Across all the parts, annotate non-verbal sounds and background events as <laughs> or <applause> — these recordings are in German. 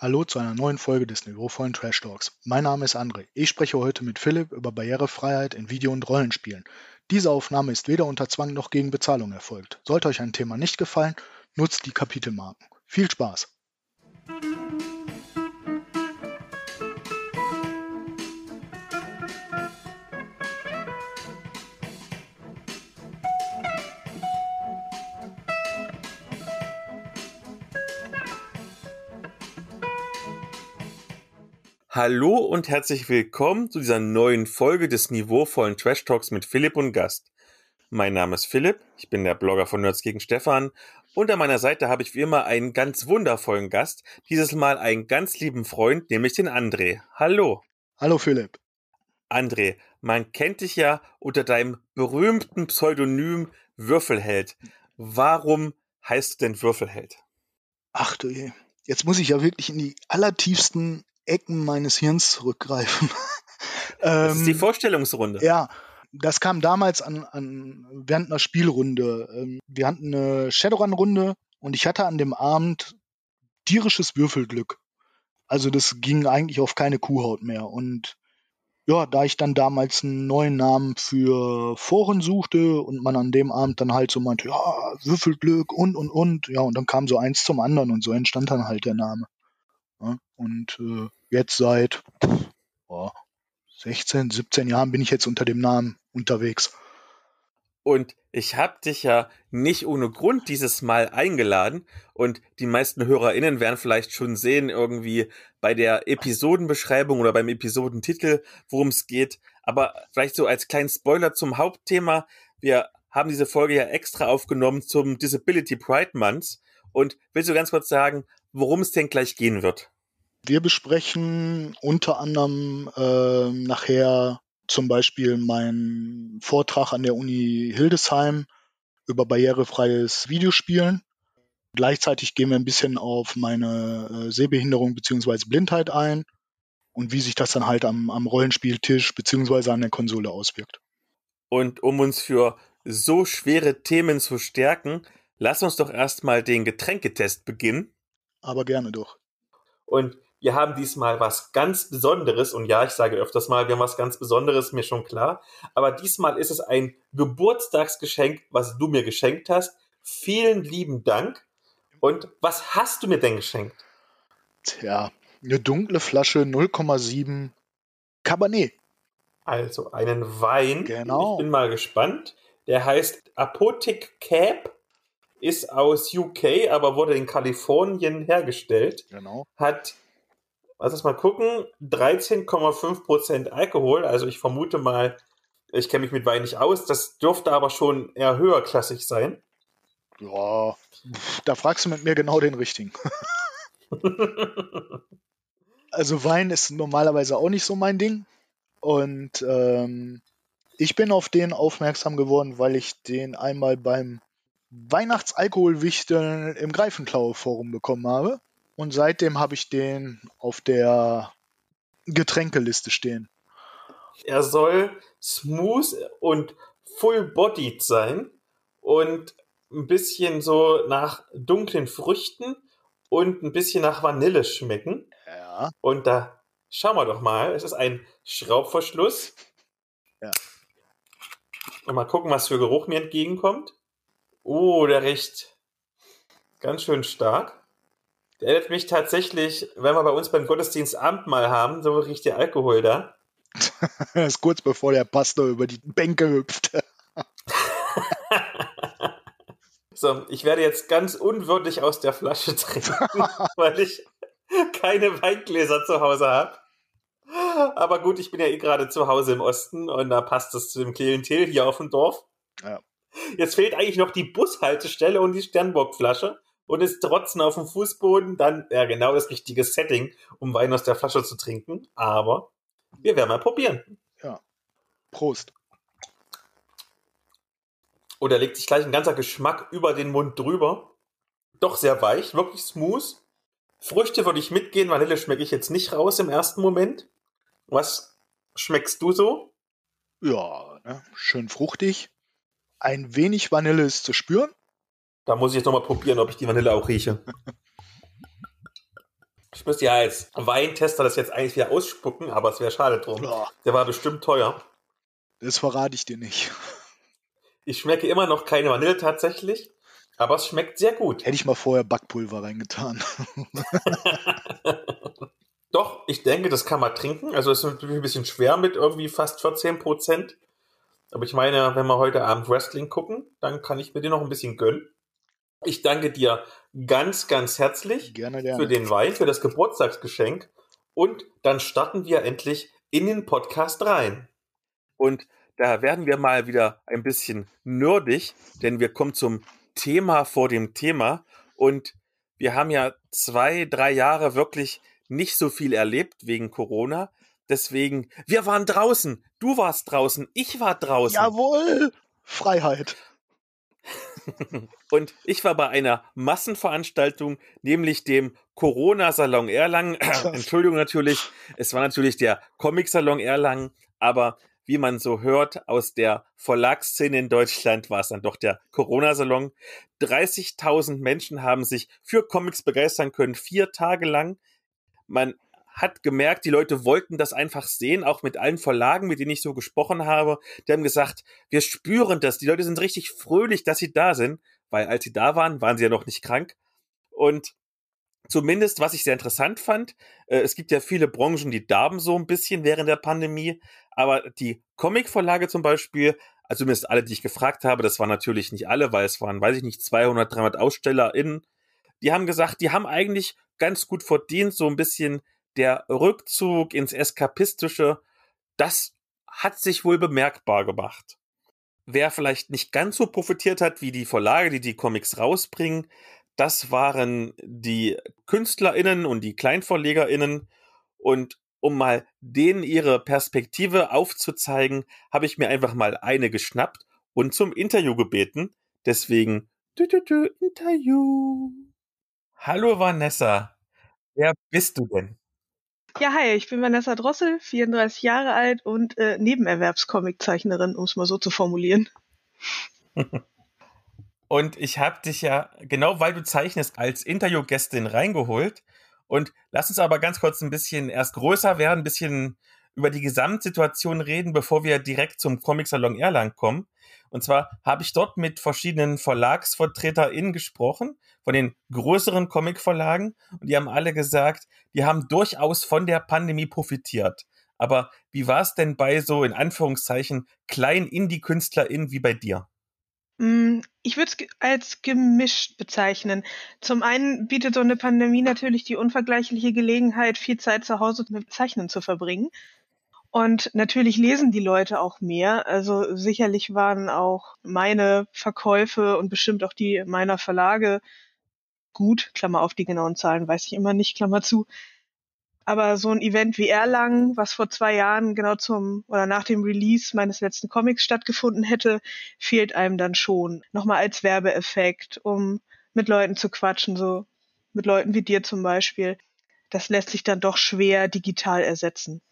Hallo zu einer neuen Folge des niveauvollen Trash Talks. Mein Name ist André. Ich spreche heute mit Philipp über Barrierefreiheit in Video- und Rollenspielen. Diese Aufnahme ist weder unter Zwang noch gegen Bezahlung erfolgt. Sollte euch ein Thema nicht gefallen, nutzt die Kapitelmarken. Viel Spaß! Hallo und herzlich willkommen zu dieser neuen Folge des niveauvollen Trash Talks mit Philipp und Gast. Mein Name ist Philipp, ich bin der Blogger von Nerds gegen Stefan und an meiner Seite habe ich wie immer einen ganz wundervollen Gast, dieses Mal einen ganz lieben Freund, nämlich den André. Hallo. Hallo Philipp. André, man kennt dich ja unter deinem berühmten Pseudonym Würfelheld. Warum heißt du denn Würfelheld? Ach du je. Jetzt muss ich ja wirklich in die allertiefsten Ecken meines Hirns zurückgreifen. <laughs> das ist die ähm, Vorstellungsrunde. Ja, das kam damals an, an während einer Spielrunde. Ähm, wir hatten eine Shadowrun-Runde und ich hatte an dem Abend tierisches Würfelglück. Also das ging eigentlich auf keine Kuhhaut mehr. Und ja, da ich dann damals einen neuen Namen für Foren suchte und man an dem Abend dann halt so meinte, ja, Würfelglück und und und, ja, und dann kam so eins zum anderen und so entstand dann halt der Name. Ja, und äh, jetzt seit oh, 16, 17 Jahren bin ich jetzt unter dem Namen unterwegs. Und ich habe dich ja nicht ohne Grund dieses Mal eingeladen. Und die meisten HörerInnen werden vielleicht schon sehen, irgendwie bei der Episodenbeschreibung oder beim Episodentitel, worum es geht. Aber vielleicht so als kleinen Spoiler zum Hauptthema. Wir haben diese Folge ja extra aufgenommen zum Disability Pride Month. Und willst du ganz kurz sagen, worum es denn gleich gehen wird? Wir besprechen unter anderem äh, nachher zum Beispiel meinen Vortrag an der Uni Hildesheim über barrierefreies Videospielen. Gleichzeitig gehen wir ein bisschen auf meine äh, Sehbehinderung bzw. Blindheit ein und wie sich das dann halt am, am Rollenspieltisch bzw. an der Konsole auswirkt. Und um uns für so schwere Themen zu stärken, lass uns doch erstmal den Getränketest beginnen. Aber gerne doch. Und wir haben diesmal was ganz Besonderes. Und ja, ich sage öfters mal, wir haben was ganz Besonderes, mir schon klar. Aber diesmal ist es ein Geburtstagsgeschenk, was du mir geschenkt hast. Vielen lieben Dank. Und was hast du mir denn geschenkt? Tja, eine dunkle Flasche 0,7 Cabernet. Also einen Wein. Genau. Ich bin mal gespannt. Der heißt Apothec Cap, ist aus UK, aber wurde in Kalifornien hergestellt. Genau. Hat lass uns mal gucken, 13,5% Alkohol. Also ich vermute mal, ich kenne mich mit Wein nicht aus, das dürfte aber schon eher höherklassig sein. Ja, da fragst du mit mir genau den richtigen. <laughs> also Wein ist normalerweise auch nicht so mein Ding. Und ähm, ich bin auf den aufmerksam geworden, weil ich den einmal beim Weihnachtsalkoholwichteln im Greifenklaue-Forum bekommen habe. Und seitdem habe ich den auf der Getränkeliste stehen. Er soll smooth und full-bodied sein und ein bisschen so nach dunklen Früchten und ein bisschen nach Vanille schmecken. Ja. Und da schauen wir doch mal. Es ist ein Schraubverschluss. Ja. Und mal gucken, was für Geruch mir entgegenkommt. Oh, der riecht ganz schön stark. Der erinnert mich tatsächlich, wenn wir bei uns beim Gottesdienst Abendmahl haben, so riecht der Alkohol da. <laughs> das ist kurz bevor der Pastor über die Bänke hüpft. <laughs> so, ich werde jetzt ganz unwürdig aus der Flasche trinken, <laughs> weil ich keine Weingläser zu Hause habe. Aber gut, ich bin ja eh gerade zu Hause im Osten und da passt es zu dem Klientel hier auf dem Dorf. Ja. Jetzt fehlt eigentlich noch die Bushaltestelle und die Sternburgflasche und ist trotzen auf dem Fußboden, dann ja genau das richtige Setting, um Wein aus der Flasche zu trinken. Aber wir werden mal probieren. Ja. Prost. Und da legt sich gleich ein ganzer Geschmack über den Mund drüber. Doch sehr weich, wirklich smooth. Früchte würde ich mitgehen, Vanille schmecke ich jetzt nicht raus im ersten Moment. Was schmeckst du so? Ja, ne? schön fruchtig. Ein wenig Vanille ist zu spüren. Da muss ich jetzt nochmal probieren, ob ich die Vanille auch rieche. <laughs> Ich müsste ja als Weintester das jetzt eigentlich wieder ausspucken, aber es wäre schade drum. Ja. Der war bestimmt teuer. Das verrate ich dir nicht. Ich schmecke immer noch keine Vanille tatsächlich, aber es schmeckt sehr gut. Hätte ich mal vorher Backpulver reingetan. <laughs> Doch, ich denke, das kann man trinken. Also es ist natürlich ein bisschen schwer mit irgendwie fast 14 Prozent. Aber ich meine, wenn wir heute Abend Wrestling gucken, dann kann ich mir den noch ein bisschen gönnen. Ich danke dir ganz, ganz herzlich Gerne, gerne. für den Wein, für das Geburtstagsgeschenk. Und dann starten wir endlich in den Podcast rein. Und da werden wir mal wieder ein bisschen nerdig, denn wir kommen zum Thema vor dem Thema. Und wir haben ja zwei, drei Jahre wirklich nicht so viel erlebt wegen Corona. Deswegen, wir waren draußen, du warst draußen, ich war draußen. Jawohl! Freiheit. <laughs> Und ich war bei einer Massenveranstaltung, nämlich dem Corona-Salon Erlangen. <laughs> <clears throat> Entschuldigung natürlich, es war natürlich der Comic-Salon Erlangen, aber wie man so hört, aus der Verlagsszene in Deutschland war es dann doch der Corona-Salon. 30.000 Menschen haben sich für Comics begeistern können, vier Tage lang. Man hat gemerkt, die Leute wollten das einfach sehen, auch mit allen Verlagen, mit denen ich so gesprochen habe. Die haben gesagt, wir spüren das. Die Leute sind richtig fröhlich, dass sie da sind, weil als sie da waren, waren sie ja noch nicht krank. Und zumindest, was ich sehr interessant fand, äh, es gibt ja viele Branchen, die darben so ein bisschen während der Pandemie, aber die Comic-Verlage zum Beispiel, also zumindest alle, die ich gefragt habe, das waren natürlich nicht alle, weil es waren, weiß ich nicht, 200, 300 AusstellerInnen, die haben gesagt, die haben eigentlich ganz gut verdient, so ein bisschen der Rückzug ins Eskapistische, das hat sich wohl bemerkbar gemacht. Wer vielleicht nicht ganz so profitiert hat wie die Verlage, die die Comics rausbringen, das waren die KünstlerInnen und die KleinverlegerInnen. Und um mal denen ihre Perspektive aufzuzeigen, habe ich mir einfach mal eine geschnappt und zum Interview gebeten. Deswegen, du, du, du, Interview. Hallo Vanessa. Wer bist du denn? Ja, hi, ich bin Vanessa Drossel, 34 Jahre alt und äh, Nebenerwerbscomiczeichnerin, um es mal so zu formulieren. <laughs> Und ich habe dich ja, genau weil du zeichnest, als Interviewgästin reingeholt. Und lass uns aber ganz kurz ein bisschen erst größer werden, ein bisschen über die Gesamtsituation reden, bevor wir direkt zum Comic-Salon Erlangen kommen. Und zwar habe ich dort mit verschiedenen VerlagsvertreterInnen gesprochen, von den größeren Comic-Verlagen. Und die haben alle gesagt, die haben durchaus von der Pandemie profitiert. Aber wie war es denn bei so, in Anführungszeichen, kleinen Indie-KünstlerInnen wie bei dir? Mm, Ich würde es als gemischt bezeichnen. Zum einen bietet so eine Pandemie natürlich die unvergleichliche Gelegenheit, viel Zeit zu Hause mit Zeichnen zu verbringen. Und natürlich lesen die Leute auch mehr. Also sicherlich waren auch meine Verkäufe und bestimmt auch die meiner Verlage gut. Klammer auf die genauen Zahlen weiß ich immer nicht, Klammer zu. Aber so ein Event wie Erlangen, was vor zwei Jahren genau zum oder nach dem Release meines letzten Comics stattgefunden hätte, fehlt einem dann schon. Nochmal als Werbeeffekt, um mit Leuten zu quatschen, so mit Leuten wie dir zum Beispiel. Das lässt sich dann doch schwer digital ersetzen.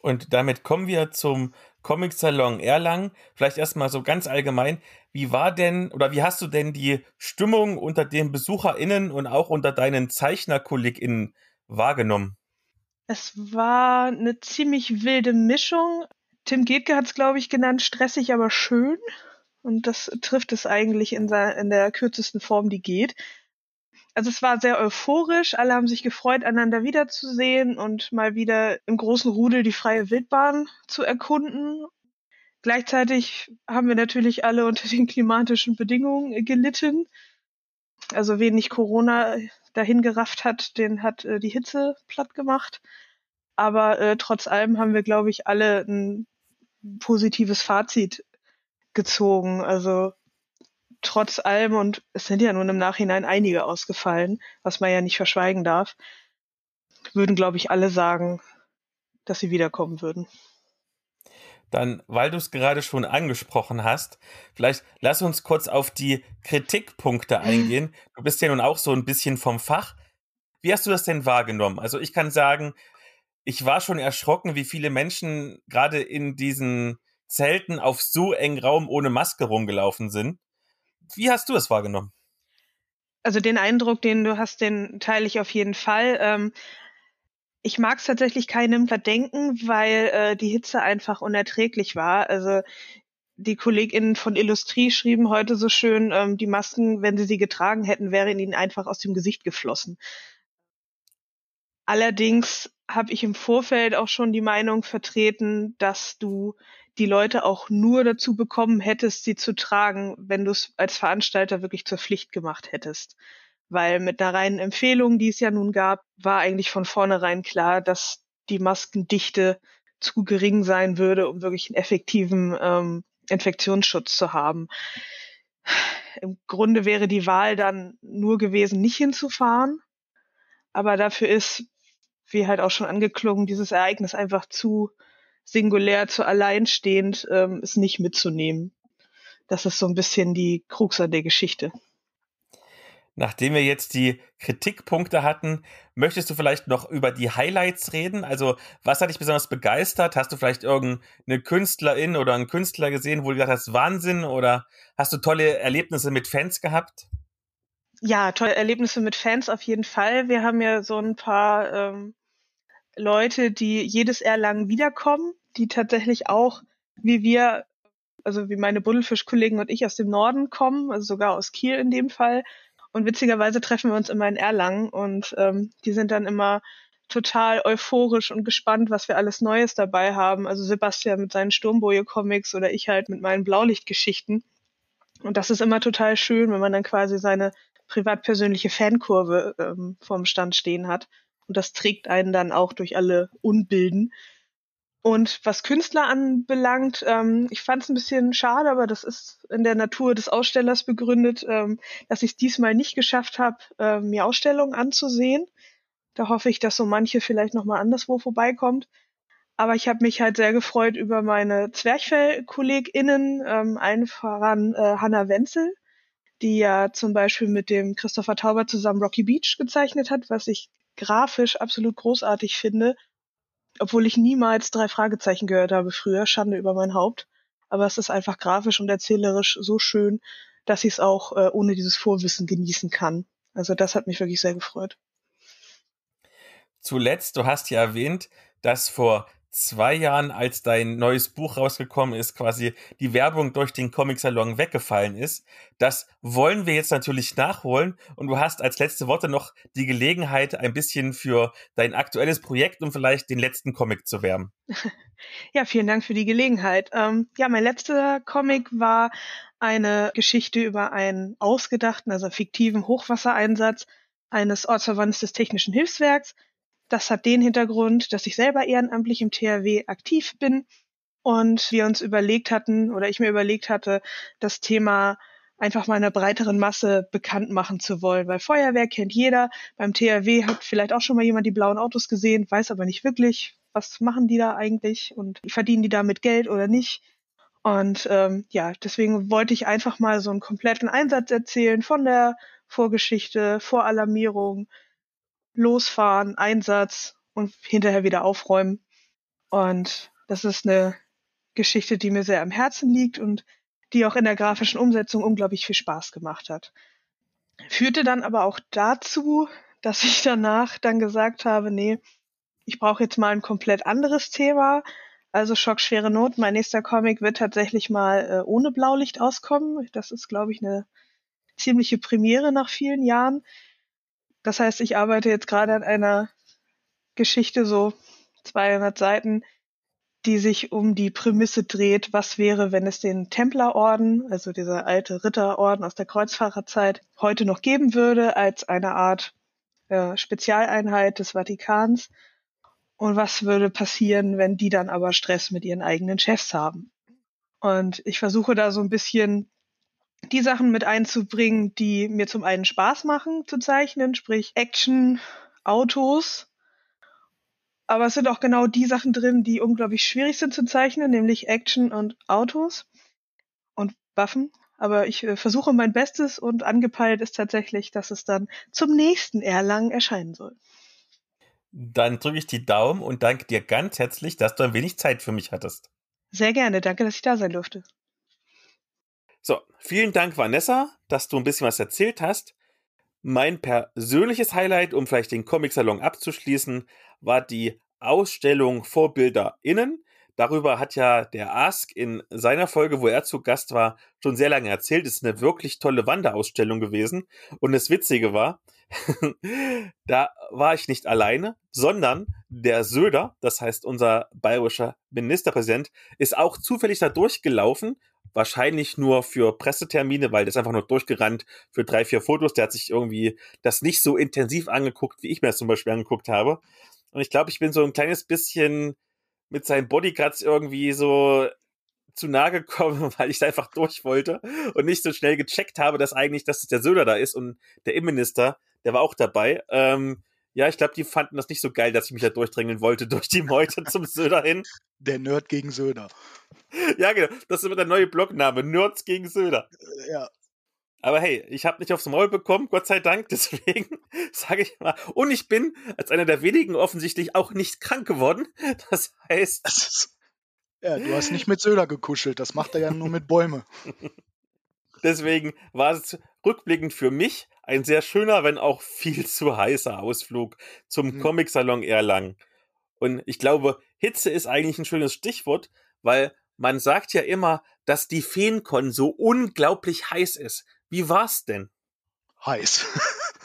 Und damit kommen wir zum Comic-Salon Erlangen. Vielleicht erstmal so ganz allgemein. Wie war denn oder wie hast du denn die Stimmung unter den BesucherInnen und auch unter deinen ZeichnerkollegInnen wahrgenommen? Es war eine ziemlich wilde Mischung. Tim Getke hat es, glaube ich, genannt, stressig, aber schön. Und das trifft es eigentlich in, se- in der kürzesten Form, die geht. Also es war sehr euphorisch, alle haben sich gefreut, einander wiederzusehen und mal wieder im großen Rudel die freie Wildbahn zu erkunden. Gleichzeitig haben wir natürlich alle unter den klimatischen Bedingungen gelitten. Also wen nicht Corona dahin gerafft hat, den hat äh, die Hitze platt gemacht. Aber äh, trotz allem haben wir, glaube ich, alle ein positives Fazit gezogen. Also trotz allem, und es sind ja nun im Nachhinein einige ausgefallen, was man ja nicht verschweigen darf, würden, glaube ich, alle sagen, dass sie wiederkommen würden. Dann, weil du es gerade schon angesprochen hast, vielleicht lass uns kurz auf die Kritikpunkte eingehen. Du bist ja nun auch so ein bisschen vom Fach. Wie hast du das denn wahrgenommen? Also ich kann sagen, ich war schon erschrocken, wie viele Menschen gerade in diesen Zelten auf so engen Raum ohne Maske rumgelaufen sind. Wie hast du es wahrgenommen? Also den Eindruck, den du hast, den teile ich auf jeden Fall. Ähm, ich mag es tatsächlich keinem verdenken, weil äh, die Hitze einfach unerträglich war. Also die KollegInnen von Illustrie schrieben heute so schön, ähm, die Masken, wenn sie sie getragen hätten, wären ihnen einfach aus dem Gesicht geflossen. Allerdings habe ich im Vorfeld auch schon die Meinung vertreten, dass du die Leute auch nur dazu bekommen hättest, sie zu tragen, wenn du es als Veranstalter wirklich zur Pflicht gemacht hättest. Weil mit einer reinen Empfehlung, die es ja nun gab, war eigentlich von vornherein klar, dass die Maskendichte zu gering sein würde, um wirklich einen effektiven ähm, Infektionsschutz zu haben. Im Grunde wäre die Wahl dann nur gewesen, nicht hinzufahren. Aber dafür ist, wie halt auch schon angeklungen, dieses Ereignis einfach zu singulär, zu alleinstehend, ähm, es nicht mitzunehmen. Das ist so ein bisschen die Krux an der Geschichte. Nachdem wir jetzt die Kritikpunkte hatten, möchtest du vielleicht noch über die Highlights reden? Also, was hat dich besonders begeistert? Hast du vielleicht irgendeine Künstlerin oder einen Künstler gesehen, wo du gesagt hast, Wahnsinn? Oder hast du tolle Erlebnisse mit Fans gehabt? Ja, tolle Erlebnisse mit Fans auf jeden Fall. Wir haben ja so ein paar ähm, Leute, die jedes lang wiederkommen, die tatsächlich auch, wie wir, also wie meine Buddelfisch-Kollegen und ich aus dem Norden kommen, also sogar aus Kiel in dem Fall, und witzigerweise treffen wir uns immer in Erlangen und ähm, die sind dann immer total euphorisch und gespannt, was wir alles Neues dabei haben. Also Sebastian mit seinen Sturmboje-Comics oder ich halt mit meinen Blaulichtgeschichten. Und das ist immer total schön, wenn man dann quasi seine privat-persönliche Fankurve ähm, vorm Stand stehen hat. Und das trägt einen dann auch durch alle Unbilden. Und was Künstler anbelangt, ähm, ich fand es ein bisschen schade, aber das ist in der Natur des Ausstellers begründet, ähm, dass ich es diesmal nicht geschafft habe, äh, mir Ausstellungen anzusehen. Da hoffe ich, dass so manche vielleicht nochmal anderswo vorbeikommt. Aber ich habe mich halt sehr gefreut über meine Zwerchfell-KollegInnen, ähm, allen voran äh, Hannah Wenzel, die ja zum Beispiel mit dem Christopher Tauber zusammen Rocky Beach gezeichnet hat, was ich grafisch absolut großartig finde obwohl ich niemals drei Fragezeichen gehört habe früher, Schande über mein Haupt. Aber es ist einfach grafisch und erzählerisch so schön, dass ich es auch äh, ohne dieses Vorwissen genießen kann. Also das hat mich wirklich sehr gefreut. Zuletzt, du hast ja erwähnt, dass vor zwei Jahren, als dein neues Buch rausgekommen ist, quasi die Werbung durch den Comic-Salon weggefallen ist. Das wollen wir jetzt natürlich nachholen und du hast als letzte Worte noch die Gelegenheit, ein bisschen für dein aktuelles Projekt und vielleicht den letzten Comic zu werben. <laughs> Ja, vielen Dank für die Gelegenheit. Ähm, ja, mein letzter Comic war eine Geschichte über einen ausgedachten, also fiktiven Hochwassereinsatz eines Ortsverbandes des Technischen Hilfswerks das hat den Hintergrund, dass ich selber ehrenamtlich im THW aktiv bin und wir uns überlegt hatten oder ich mir überlegt hatte, das Thema einfach mal einer breiteren Masse bekannt machen zu wollen, weil Feuerwehr kennt jeder. Beim THW hat vielleicht auch schon mal jemand die blauen Autos gesehen, weiß aber nicht wirklich, was machen die da eigentlich und verdienen die damit Geld oder nicht. Und ähm, ja, deswegen wollte ich einfach mal so einen kompletten Einsatz erzählen von der Vorgeschichte, Voralarmierung, losfahren, Einsatz und hinterher wieder aufräumen. Und das ist eine Geschichte, die mir sehr am Herzen liegt und die auch in der grafischen Umsetzung unglaublich viel Spaß gemacht hat. Führte dann aber auch dazu, dass ich danach dann gesagt habe, nee, ich brauche jetzt mal ein komplett anderes Thema. Also Schockschwere Not. Mein nächster Comic wird tatsächlich mal äh, ohne Blaulicht auskommen. Das ist, glaube ich, eine ziemliche Premiere nach vielen Jahren. Das heißt, ich arbeite jetzt gerade an einer Geschichte, so 200 Seiten, die sich um die Prämisse dreht, was wäre, wenn es den Templerorden, also dieser alte Ritterorden aus der Kreuzfahrerzeit, heute noch geben würde, als eine Art äh, Spezialeinheit des Vatikans. Und was würde passieren, wenn die dann aber Stress mit ihren eigenen Chefs haben? Und ich versuche da so ein bisschen die Sachen mit einzubringen, die mir zum einen Spaß machen zu zeichnen, sprich Action, Autos. Aber es sind auch genau die Sachen drin, die unglaublich schwierig sind zu zeichnen, nämlich Action und Autos und Waffen. Aber ich äh, versuche mein Bestes und angepeilt ist tatsächlich, dass es dann zum nächsten Erlangen erscheinen soll. Dann drücke ich die Daumen und danke dir ganz herzlich, dass du ein wenig Zeit für mich hattest. Sehr gerne, danke, dass ich da sein durfte. So, vielen Dank, Vanessa, dass du ein bisschen was erzählt hast. Mein persönliches Highlight, um vielleicht den Comic-Salon abzuschließen, war die Ausstellung VorbilderInnen. Darüber hat ja der Ask in seiner Folge, wo er zu Gast war, schon sehr lange erzählt. Es ist eine wirklich tolle Wanderausstellung gewesen. Und das Witzige war, <laughs> da war ich nicht alleine, sondern der Söder, das heißt unser bayerischer Ministerpräsident, ist auch zufällig da durchgelaufen. Wahrscheinlich nur für Pressetermine, weil der ist einfach nur durchgerannt für drei, vier Fotos. Der hat sich irgendwie das nicht so intensiv angeguckt, wie ich mir das zum Beispiel angeguckt habe. Und ich glaube, ich bin so ein kleines bisschen mit seinen Bodyguards irgendwie so zu nahe gekommen, <laughs> weil ich da einfach durch wollte und nicht so schnell gecheckt habe, dass eigentlich, dass der Söder da ist und der Innenminister, der war auch dabei. Ähm, ja, ich glaube, die fanden das nicht so geil, dass ich mich da durchdrängeln wollte <laughs> durch die Meute zum Söder hin. Der Nerd gegen Söder. <laughs> Ja, genau. Das ist immer der neue Blogname. Nerds gegen Söder. Ja. Aber hey, ich habe nicht aufs Maul bekommen, Gott sei Dank. <laughs> Deswegen sage ich mal. Und ich bin als einer der wenigen offensichtlich auch nicht krank geworden. Das heißt. Das ist, ja, du hast nicht mit Söder gekuschelt. Das macht er ja nur mit Bäume. Deswegen war es rückblickend für mich ein sehr schöner, wenn auch viel zu heißer Ausflug zum mhm. Comic-Salon Erlangen. Und ich glaube, Hitze ist eigentlich ein schönes Stichwort, weil man sagt ja immer, dass die Feencon so unglaublich heiß ist. Wie war's denn? Heiß.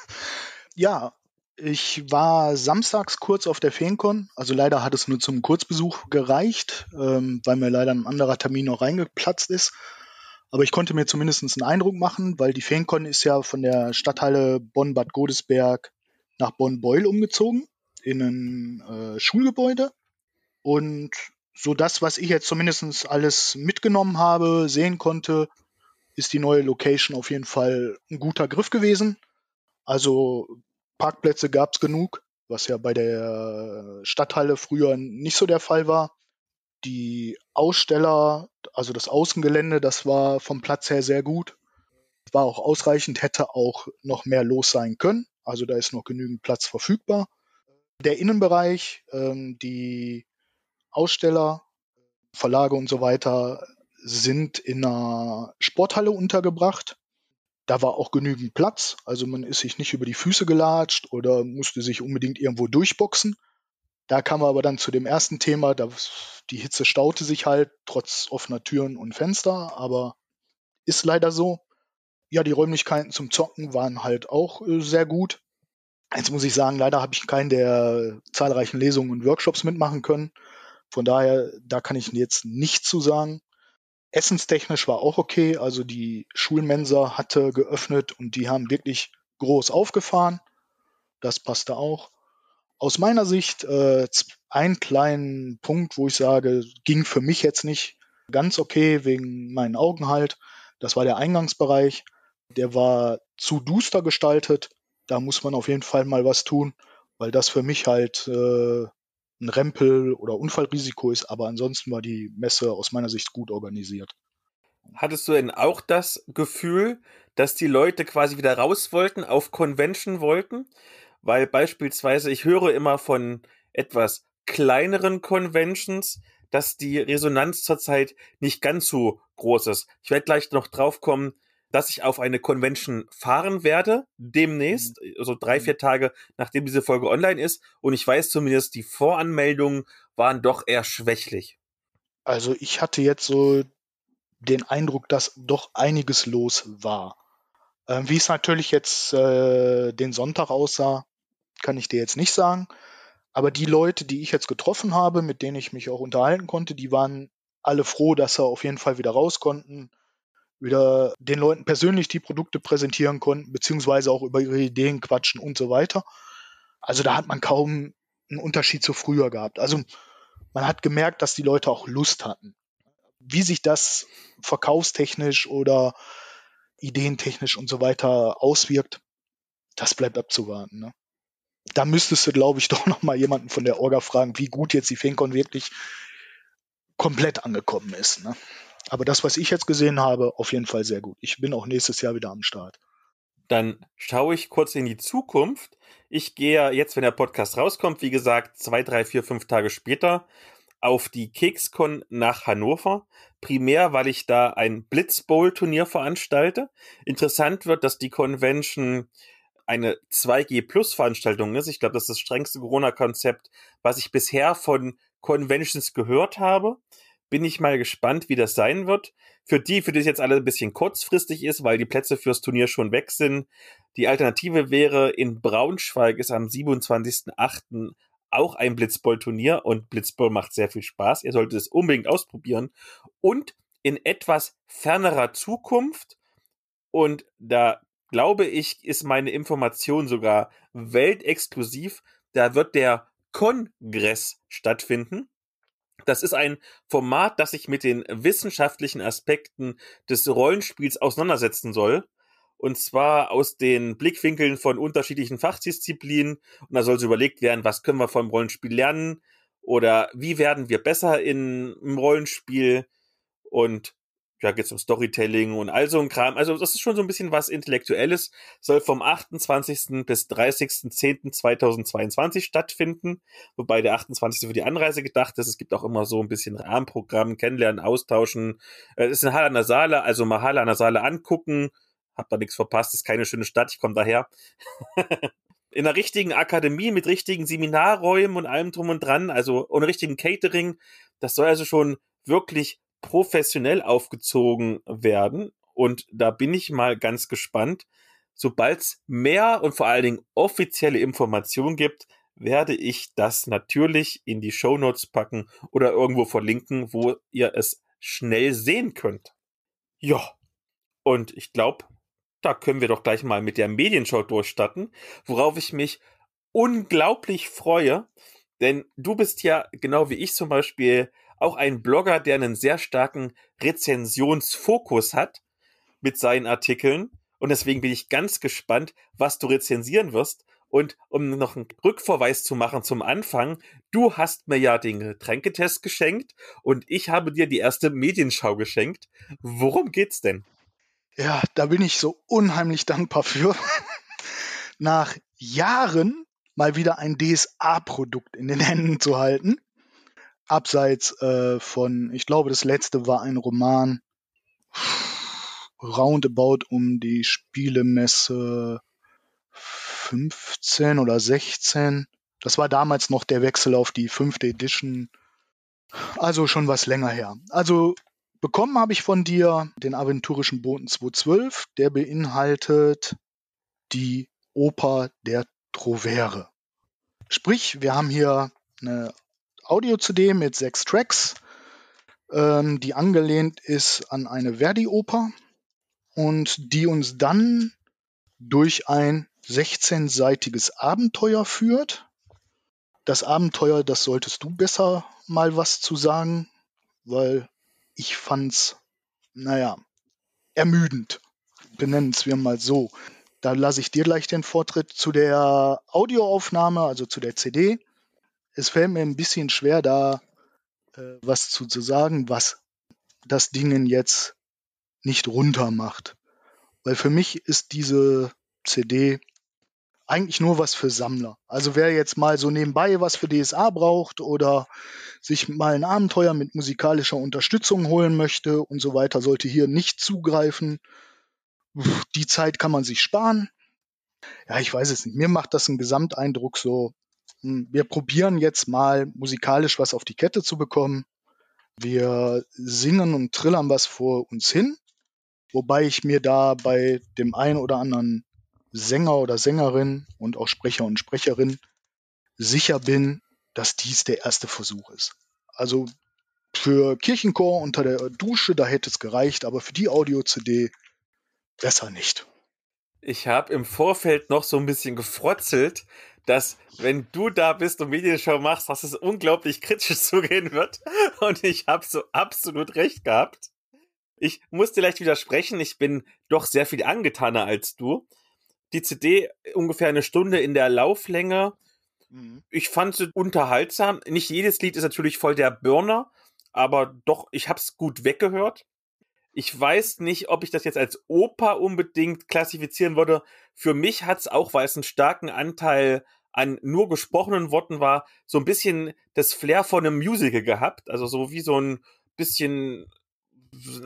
<laughs> ja, ich war samstags kurz auf der Feencon. Also leider hat es nur zum Kurzbesuch gereicht, ähm, weil mir leider ein anderer Termin noch reingeplatzt ist. Aber ich konnte mir zumindest einen Eindruck machen, weil die Feencon ist ja von der Stadthalle Bonn-Bad Godesberg nach Bonn-Beul umgezogen in ein äh, Schulgebäude. Und so das, was ich jetzt zumindest alles mitgenommen habe, sehen konnte, ist die neue Location auf jeden Fall ein guter Griff gewesen. Also Parkplätze gab es genug, was ja bei der Stadthalle früher nicht so der Fall war. Die Aussteller, also das Außengelände, das war vom Platz her sehr gut. War auch ausreichend, hätte auch noch mehr los sein können. Also da ist noch genügend Platz verfügbar. Der Innenbereich, ähm, die Aussteller, Verlage und so weiter sind in einer Sporthalle untergebracht. Da war auch genügend Platz, also man ist sich nicht über die Füße gelatscht oder musste sich unbedingt irgendwo durchboxen. Da kam man aber dann zu dem ersten Thema, da, die Hitze staute sich halt, trotz offener Türen und Fenster, aber ist leider so. Ja, die Räumlichkeiten zum Zocken waren halt auch äh, sehr gut. Jetzt muss ich sagen, leider habe ich keinen der zahlreichen Lesungen und Workshops mitmachen können. Von daher, da kann ich jetzt nicht zu sagen. Essenstechnisch war auch okay. Also die Schulmensa hatte geöffnet und die haben wirklich groß aufgefahren. Das passte auch. Aus meiner Sicht äh, ein kleinen Punkt, wo ich sage, ging für mich jetzt nicht ganz okay wegen meinen Augen halt. Das war der Eingangsbereich. Der war zu duster gestaltet. Da muss man auf jeden Fall mal was tun, weil das für mich halt äh, ein Rempel oder Unfallrisiko ist, aber ansonsten war die Messe aus meiner Sicht gut organisiert. Hattest du denn auch das Gefühl, dass die Leute quasi wieder raus wollten, auf Convention wollten? Weil beispielsweise, ich höre immer von etwas kleineren Conventions, dass die Resonanz zurzeit nicht ganz so groß ist. Ich werde gleich noch drauf kommen, dass ich auf eine Convention fahren werde, demnächst, mhm. also drei, mhm. vier Tage nachdem diese Folge online ist. Und ich weiß zumindest, die Voranmeldungen waren doch eher schwächlich. Also ich hatte jetzt so den Eindruck, dass doch einiges los war. Ähm, wie es natürlich jetzt äh, den Sonntag aussah, kann ich dir jetzt nicht sagen. Aber die Leute, die ich jetzt getroffen habe, mit denen ich mich auch unterhalten konnte, die waren alle froh, dass sie auf jeden Fall wieder raus konnten wieder den Leuten persönlich die Produkte präsentieren konnten, beziehungsweise auch über ihre Ideen quatschen und so weiter. Also da hat man kaum einen Unterschied zu früher gehabt. Also man hat gemerkt, dass die Leute auch Lust hatten. Wie sich das verkaufstechnisch oder ideentechnisch und so weiter auswirkt, das bleibt abzuwarten. Ne? Da müsstest du, glaube ich, <laughs> doch noch mal jemanden von der Orga fragen, wie gut jetzt die FinCon wirklich komplett angekommen ist. Ne? Aber das, was ich jetzt gesehen habe, auf jeden Fall sehr gut. Ich bin auch nächstes Jahr wieder am Start. Dann schaue ich kurz in die Zukunft. Ich gehe jetzt, wenn der Podcast rauskommt, wie gesagt, zwei, drei, vier, fünf Tage später auf die Kekscon nach Hannover. Primär, weil ich da ein Blitzbowl-Turnier veranstalte. Interessant wird, dass die Convention eine 2G Plus Veranstaltung ist. Ich glaube, das ist das strengste Corona-Konzept, was ich bisher von Conventions gehört habe. Bin ich mal gespannt, wie das sein wird. Für die, für die es jetzt alle ein bisschen kurzfristig ist, weil die Plätze fürs Turnier schon weg sind. Die Alternative wäre, in Braunschweig ist am 27.08. auch ein Blitzball-Turnier und Blitzball macht sehr viel Spaß. Ihr solltet es unbedingt ausprobieren. Und in etwas fernerer Zukunft, und da glaube ich, ist meine Information sogar weltexklusiv, da wird der Kongress stattfinden. Das ist ein Format, das sich mit den wissenschaftlichen Aspekten des Rollenspiels auseinandersetzen soll. Und zwar aus den Blickwinkeln von unterschiedlichen Fachdisziplinen. Und da soll so überlegt werden, was können wir vom Rollenspiel lernen? Oder wie werden wir besser in, im Rollenspiel? Und ja, geht es um Storytelling und all so ein Kram. Also das ist schon so ein bisschen was Intellektuelles. Soll vom 28. bis 30.10.2022 stattfinden, wobei der 28. für die Anreise gedacht ist. Es gibt auch immer so ein bisschen Rahmenprogramm, kennenlernen, austauschen. Äh, es ist in Halle an der Saale, also mal Halle an der Saale angucken. Hab da nichts verpasst, ist keine schöne Stadt, ich komme daher. <laughs> in einer richtigen Akademie mit richtigen Seminarräumen und allem drum und dran, also ohne richtigen Catering. Das soll also schon wirklich professionell aufgezogen werden. Und da bin ich mal ganz gespannt. Sobald es mehr und vor allen Dingen offizielle Informationen gibt, werde ich das natürlich in die Show Notes packen oder irgendwo verlinken, wo ihr es schnell sehen könnt. Ja, und ich glaube, da können wir doch gleich mal mit der Medienshow durchstatten, worauf ich mich unglaublich freue, denn du bist ja genau wie ich zum Beispiel auch ein Blogger, der einen sehr starken Rezensionsfokus hat mit seinen Artikeln. Und deswegen bin ich ganz gespannt, was du rezensieren wirst. Und um noch einen Rückverweis zu machen zum Anfang, du hast mir ja den Getränketest geschenkt und ich habe dir die erste Medienschau geschenkt. Worum geht's denn? Ja, da bin ich so unheimlich dankbar für. Nach Jahren mal wieder ein DSA-Produkt in den Händen zu halten abseits äh, von, ich glaube, das letzte war ein Roman roundabout um die Spielemesse 15 oder 16. Das war damals noch der Wechsel auf die fünfte Edition. Also schon was länger her. Also bekommen habe ich von dir den aventurischen Boten 212. Der beinhaltet die Oper der Trovere. Sprich, wir haben hier eine Audio-CD mit sechs Tracks, ähm, die angelehnt ist an eine Verdi-Oper und die uns dann durch ein 16-seitiges Abenteuer führt. Das Abenteuer, das solltest du besser mal was zu sagen, weil ich fand's, naja, ermüdend. Benennen es wir mal so. Da lasse ich dir gleich den Vortritt zu der Audioaufnahme, also zu der CD es fällt mir ein bisschen schwer, da äh, was zu, zu sagen, was das Ding jetzt nicht runter macht. Weil für mich ist diese CD eigentlich nur was für Sammler. Also wer jetzt mal so nebenbei was für DSA braucht oder sich mal ein Abenteuer mit musikalischer Unterstützung holen möchte und so weiter, sollte hier nicht zugreifen. Die Zeit kann man sich sparen. Ja, ich weiß es nicht. Mir macht das einen Gesamteindruck so, wir probieren jetzt mal musikalisch was auf die Kette zu bekommen. Wir singen und trillern was vor uns hin, wobei ich mir da bei dem einen oder anderen Sänger oder Sängerin und auch Sprecher und Sprecherin sicher bin, dass dies der erste Versuch ist. Also für Kirchenchor unter der Dusche, da hätte es gereicht, aber für die Audio-CD besser nicht. Ich habe im Vorfeld noch so ein bisschen gefrotzelt, dass wenn du da bist und Medienschau machst, dass es unglaublich kritisch <laughs> zugehen wird. Und ich habe so absolut recht gehabt. Ich muss dir leicht widersprechen, ich bin doch sehr viel angetaner als du. Die CD ungefähr eine Stunde in der Lauflänge. Mhm. Ich fand sie unterhaltsam. Nicht jedes Lied ist natürlich voll der Burner, aber doch, ich habe es gut weggehört. Ich weiß nicht, ob ich das jetzt als Oper unbedingt klassifizieren würde. Für mich hat es auch, weil es einen starken Anteil an nur gesprochenen Worten war, so ein bisschen das Flair von einem Musical gehabt. Also so wie so ein bisschen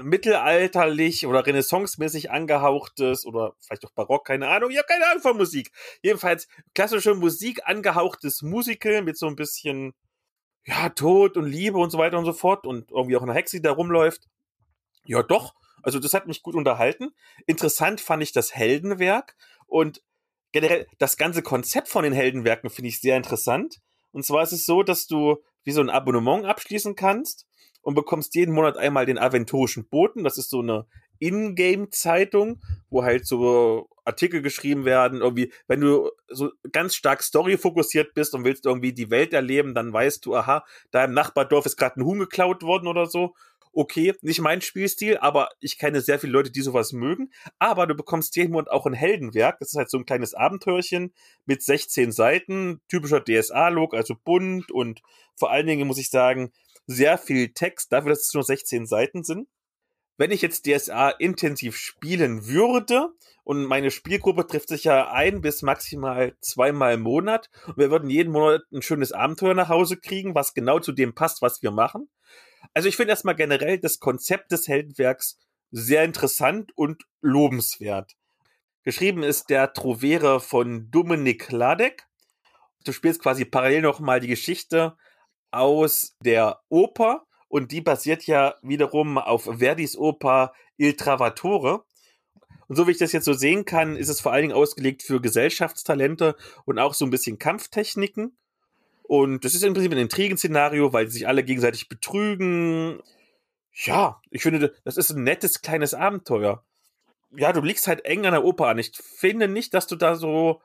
mittelalterlich oder renaissance-mäßig angehauchtes oder vielleicht auch barock, keine Ahnung, ich habe keine Ahnung von Musik. Jedenfalls klassische Musik angehauchtes Musical mit so ein bisschen ja, Tod und Liebe und so weiter und so fort und irgendwie auch eine Hexe, die da rumläuft. Ja, doch. Also das hat mich gut unterhalten. Interessant fand ich das Heldenwerk und generell das ganze Konzept von den Heldenwerken finde ich sehr interessant. Und zwar ist es so, dass du wie so ein Abonnement abschließen kannst und bekommst jeden Monat einmal den aventurischen Boten. Das ist so eine Ingame-Zeitung, wo halt so Artikel geschrieben werden. Irgendwie, wenn du so ganz stark Story-fokussiert bist und willst irgendwie die Welt erleben, dann weißt du, aha, da im Nachbardorf ist gerade ein Huhn geklaut worden oder so okay, nicht mein Spielstil, aber ich kenne sehr viele Leute, die sowas mögen. Aber du bekommst jeden Monat auch ein Heldenwerk. Das ist halt so ein kleines Abenteuerchen mit 16 Seiten, typischer DSA-Log, also bunt und vor allen Dingen muss ich sagen, sehr viel Text, dafür, dass es nur 16 Seiten sind. Wenn ich jetzt DSA intensiv spielen würde und meine Spielgruppe trifft sich ja ein bis maximal zweimal im Monat und wir würden jeden Monat ein schönes Abenteuer nach Hause kriegen, was genau zu dem passt, was wir machen, also ich finde erstmal generell das Konzept des Heldenwerks sehr interessant und lobenswert. Geschrieben ist der Trovere von Dominik Ladek. Du spielst quasi parallel nochmal die Geschichte aus der Oper und die basiert ja wiederum auf Verdis Oper Il Travatore. Und so wie ich das jetzt so sehen kann, ist es vor allen Dingen ausgelegt für Gesellschaftstalente und auch so ein bisschen Kampftechniken. Und das ist im Prinzip ein Intrigenszenario, weil sie sich alle gegenseitig betrügen. Ja, ich finde, das ist ein nettes kleines Abenteuer. Ja, du liegst halt eng an der Oper an. Ich finde nicht, dass du da so,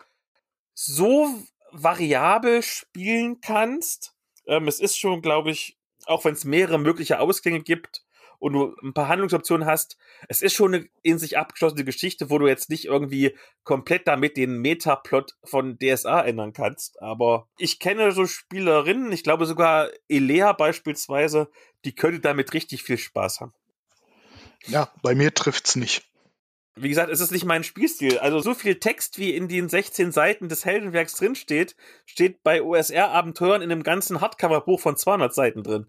so variabel spielen kannst. Ähm, es ist schon, glaube ich, auch wenn es mehrere mögliche Ausgänge gibt, und du ein paar Handlungsoptionen hast, es ist schon eine in sich abgeschlossene Geschichte, wo du jetzt nicht irgendwie komplett damit den Metaplot von DSA ändern kannst. Aber ich kenne so Spielerinnen, ich glaube sogar Elea beispielsweise, die könnte damit richtig viel Spaß haben. Ja, bei mir trifft's nicht. Wie gesagt, es ist nicht mein Spielstil. Also so viel Text, wie in den 16 Seiten des Heldenwerks drinsteht, steht bei OSR-Abenteuern in einem ganzen Hardcover-Buch von 200 Seiten drin.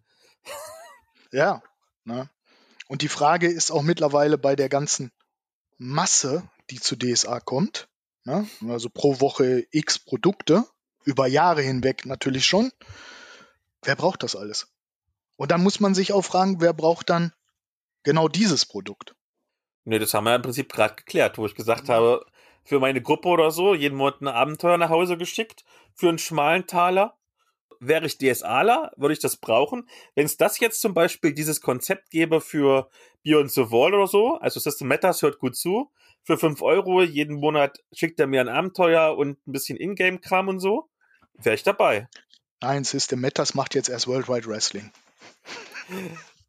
Ja, ne? Und die Frage ist auch mittlerweile bei der ganzen Masse, die zu DSA kommt, ne? also pro Woche x Produkte, über Jahre hinweg natürlich schon, wer braucht das alles? Und dann muss man sich auch fragen, wer braucht dann genau dieses Produkt? Ne, das haben wir im Prinzip gerade geklärt, wo ich gesagt habe, für meine Gruppe oder so, jeden Monat ein Abenteuer nach Hause geschickt, für einen schmalen Taler wäre ich DSAler, würde ich das brauchen. Wenn es das jetzt zum Beispiel dieses Konzept gäbe für Beyond the Wall oder so, also System Matters hört gut zu, für 5 Euro jeden Monat schickt er mir ein Abenteuer und ein bisschen Ingame-Kram und so, wäre ich dabei. Nein, System Matters macht jetzt erst Worldwide Wrestling.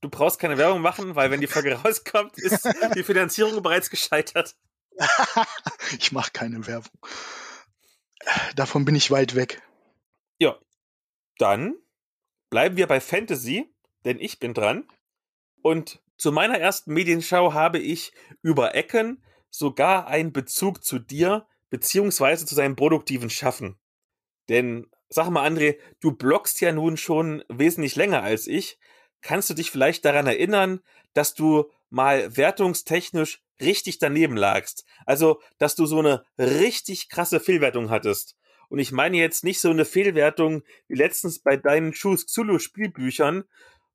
Du brauchst keine Werbung machen, weil wenn die Folge <laughs> rauskommt, ist die Finanzierung bereits gescheitert. <laughs> ich mache keine Werbung. Davon bin ich weit weg. Ja, dann bleiben wir bei Fantasy, denn ich bin dran. Und zu meiner ersten Medienschau habe ich über Ecken sogar einen Bezug zu dir beziehungsweise zu seinem produktiven Schaffen. Denn sag mal, André, du bloggst ja nun schon wesentlich länger als ich. Kannst du dich vielleicht daran erinnern, dass du mal wertungstechnisch richtig daneben lagst? Also, dass du so eine richtig krasse Fehlwertung hattest. Und ich meine jetzt nicht so eine Fehlwertung wie letztens bei deinen Choose Zulu Spielbüchern,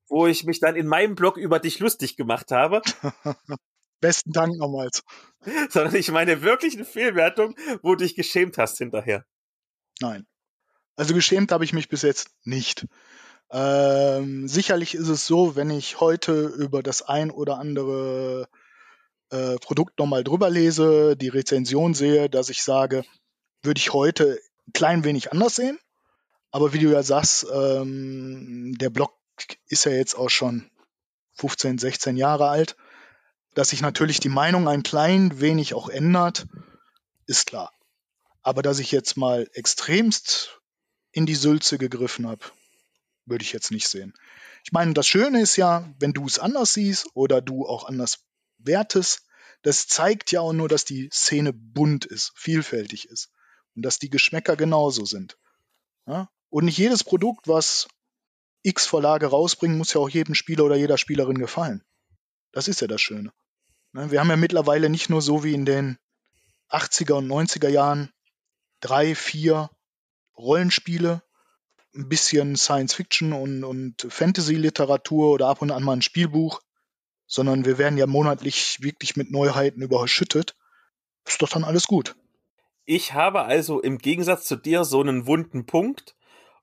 wo ich mich dann in meinem Blog über dich lustig gemacht habe. <laughs> Besten Dank nochmals. <laughs> Sondern ich meine wirklich eine Fehlwertung, wo du dich geschämt hast hinterher. Nein. Also geschämt habe ich mich bis jetzt nicht. Ähm, sicherlich ist es so, wenn ich heute über das ein oder andere äh, Produkt nochmal drüber lese, die Rezension sehe, dass ich sage, würde ich heute klein wenig anders sehen. Aber wie du ja sagst, ähm, der Blog ist ja jetzt auch schon 15, 16 Jahre alt. Dass sich natürlich die Meinung ein klein wenig auch ändert, ist klar. Aber dass ich jetzt mal extremst in die Sülze gegriffen habe, würde ich jetzt nicht sehen. Ich meine, das Schöne ist ja, wenn du es anders siehst oder du auch anders wertest, das zeigt ja auch nur, dass die Szene bunt ist, vielfältig ist und dass die Geschmäcker genauso sind. Ja? Und nicht jedes Produkt, was X Verlage rausbringen, muss ja auch jedem Spieler oder jeder Spielerin gefallen. Das ist ja das Schöne. Ne, wir haben ja mittlerweile nicht nur so wie in den 80er und 90er Jahren drei, vier Rollenspiele, ein bisschen Science Fiction und, und Fantasy-Literatur oder ab und an mal ein Spielbuch, sondern wir werden ja monatlich wirklich mit Neuheiten überschüttet. Ist doch dann alles gut. Ich habe also im Gegensatz zu dir so einen wunden Punkt.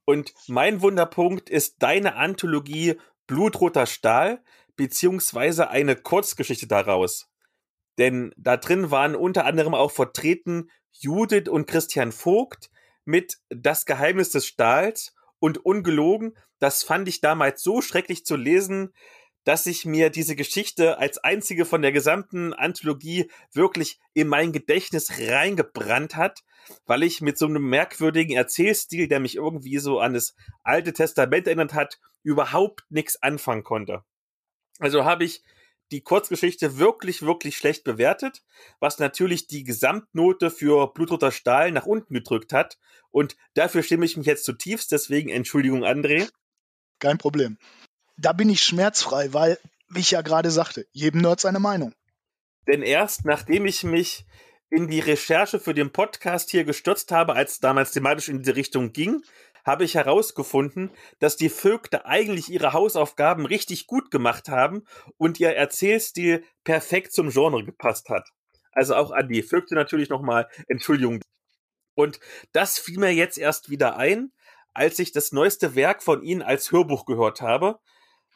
Und mein Wunderpunkt ist deine Anthologie Blutroter Stahl, beziehungsweise eine Kurzgeschichte daraus. Denn da drin waren unter anderem auch vertreten Judith und Christian Vogt mit Das Geheimnis des Stahls und ungelogen. Das fand ich damals so schrecklich zu lesen, dass sich mir diese Geschichte als einzige von der gesamten Anthologie wirklich in mein Gedächtnis reingebrannt hat, weil ich mit so einem merkwürdigen Erzählstil, der mich irgendwie so an das Alte Testament erinnert hat, überhaupt nichts anfangen konnte. Also habe ich die Kurzgeschichte wirklich, wirklich schlecht bewertet, was natürlich die Gesamtnote für Blutroter Stahl nach unten gedrückt hat. Und dafür stimme ich mich jetzt zutiefst, deswegen Entschuldigung, André. Kein Problem da bin ich schmerzfrei, weil, wie ich ja gerade sagte, jedem Nerd seine Meinung. Denn erst nachdem ich mich in die Recherche für den Podcast hier gestürzt habe, als damals thematisch in diese Richtung ging, habe ich herausgefunden, dass die Vögte eigentlich ihre Hausaufgaben richtig gut gemacht haben und ihr Erzählstil perfekt zum Genre gepasst hat. Also auch an die Vögte natürlich nochmal Entschuldigung. Und das fiel mir jetzt erst wieder ein, als ich das neueste Werk von ihnen als Hörbuch gehört habe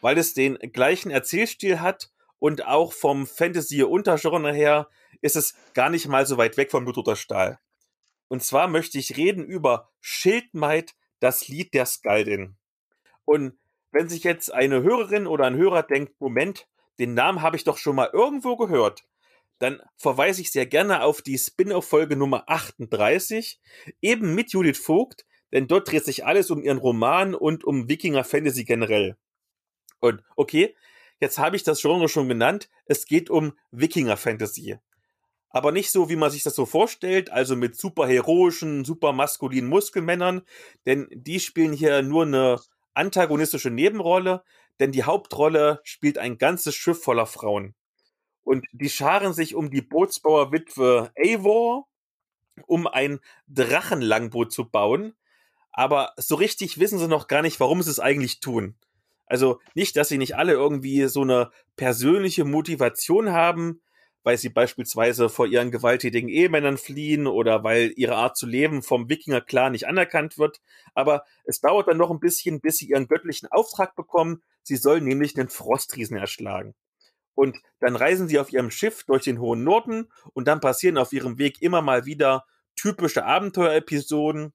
weil es den gleichen Erzählstil hat und auch vom Fantasy-Untergenre her ist es gar nicht mal so weit weg vom Blutroter Stahl. Und zwar möchte ich reden über Schildmaid, das Lied der Skaldin. Und wenn sich jetzt eine Hörerin oder ein Hörer denkt, Moment, den Namen habe ich doch schon mal irgendwo gehört, dann verweise ich sehr gerne auf die Spin-off-Folge Nummer 38, eben mit Judith Vogt, denn dort dreht sich alles um ihren Roman und um Wikinger Fantasy generell. Und okay, jetzt habe ich das Genre schon genannt. Es geht um Wikinger-Fantasy. Aber nicht so, wie man sich das so vorstellt, also mit super heroischen, super maskulinen Muskelmännern, denn die spielen hier nur eine antagonistische Nebenrolle, denn die Hauptrolle spielt ein ganzes Schiff voller Frauen. Und die scharen sich um die Bootsbauerwitwe Eivor, um ein Drachenlangboot zu bauen. Aber so richtig wissen sie noch gar nicht, warum sie es eigentlich tun. Also nicht, dass sie nicht alle irgendwie so eine persönliche Motivation haben, weil sie beispielsweise vor ihren gewalttätigen Ehemännern fliehen oder weil ihre Art zu leben vom Wikinger-Clan nicht anerkannt wird. Aber es dauert dann noch ein bisschen, bis sie ihren göttlichen Auftrag bekommen. Sie sollen nämlich den Frostriesen erschlagen. Und dann reisen sie auf ihrem Schiff durch den hohen Norden und dann passieren auf ihrem Weg immer mal wieder typische Abenteuerepisoden.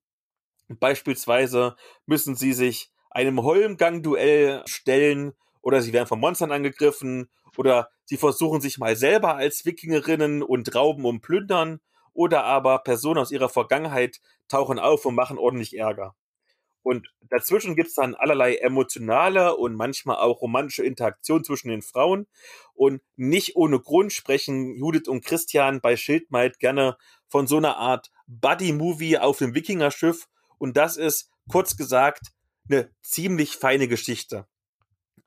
Beispielsweise müssen sie sich einem Holmgang-Duell stellen oder sie werden von Monstern angegriffen oder sie versuchen sich mal selber als Wikingerinnen und rauben und plündern oder aber Personen aus ihrer Vergangenheit tauchen auf und machen ordentlich Ärger. Und dazwischen gibt's dann allerlei emotionale und manchmal auch romantische Interaktion zwischen den Frauen. Und nicht ohne Grund sprechen Judith und Christian bei Schildmaid gerne von so einer Art Buddy-Movie auf dem Wikingerschiff. Und das ist, kurz gesagt, eine ziemlich feine Geschichte.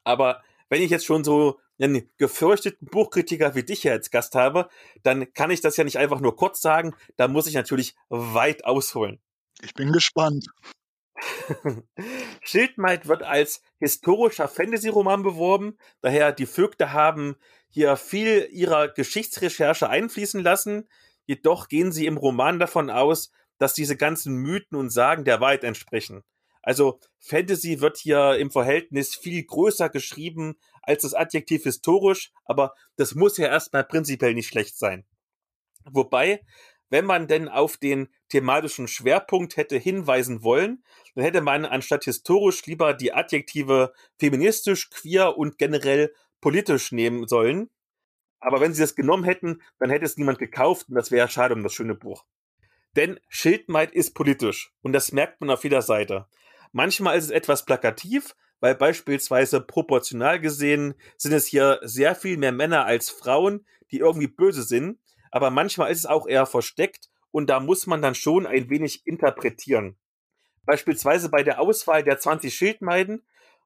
Aber wenn ich jetzt schon so einen gefürchteten Buchkritiker wie dich hier als Gast habe, dann kann ich das ja nicht einfach nur kurz sagen, da muss ich natürlich weit ausholen. Ich bin gespannt. <laughs> Schildmaid wird als historischer Fantasy-Roman beworben, daher die Vögte haben hier viel ihrer Geschichtsrecherche einfließen lassen, jedoch gehen sie im Roman davon aus, dass diese ganzen Mythen und Sagen der Wahrheit entsprechen. Also Fantasy wird hier im Verhältnis viel größer geschrieben als das Adjektiv historisch, aber das muss ja erstmal prinzipiell nicht schlecht sein. Wobei, wenn man denn auf den thematischen Schwerpunkt hätte hinweisen wollen, dann hätte man anstatt historisch lieber die Adjektive feministisch, queer und generell politisch nehmen sollen. Aber wenn sie das genommen hätten, dann hätte es niemand gekauft und das wäre schade um das schöne Buch. Denn Schildmaid ist politisch und das merkt man auf jeder Seite. Manchmal ist es etwas plakativ, weil beispielsweise proportional gesehen sind es hier sehr viel mehr Männer als Frauen, die irgendwie böse sind. Aber manchmal ist es auch eher versteckt und da muss man dann schon ein wenig interpretieren. Beispielsweise bei der Auswahl der 20 Schildmeiden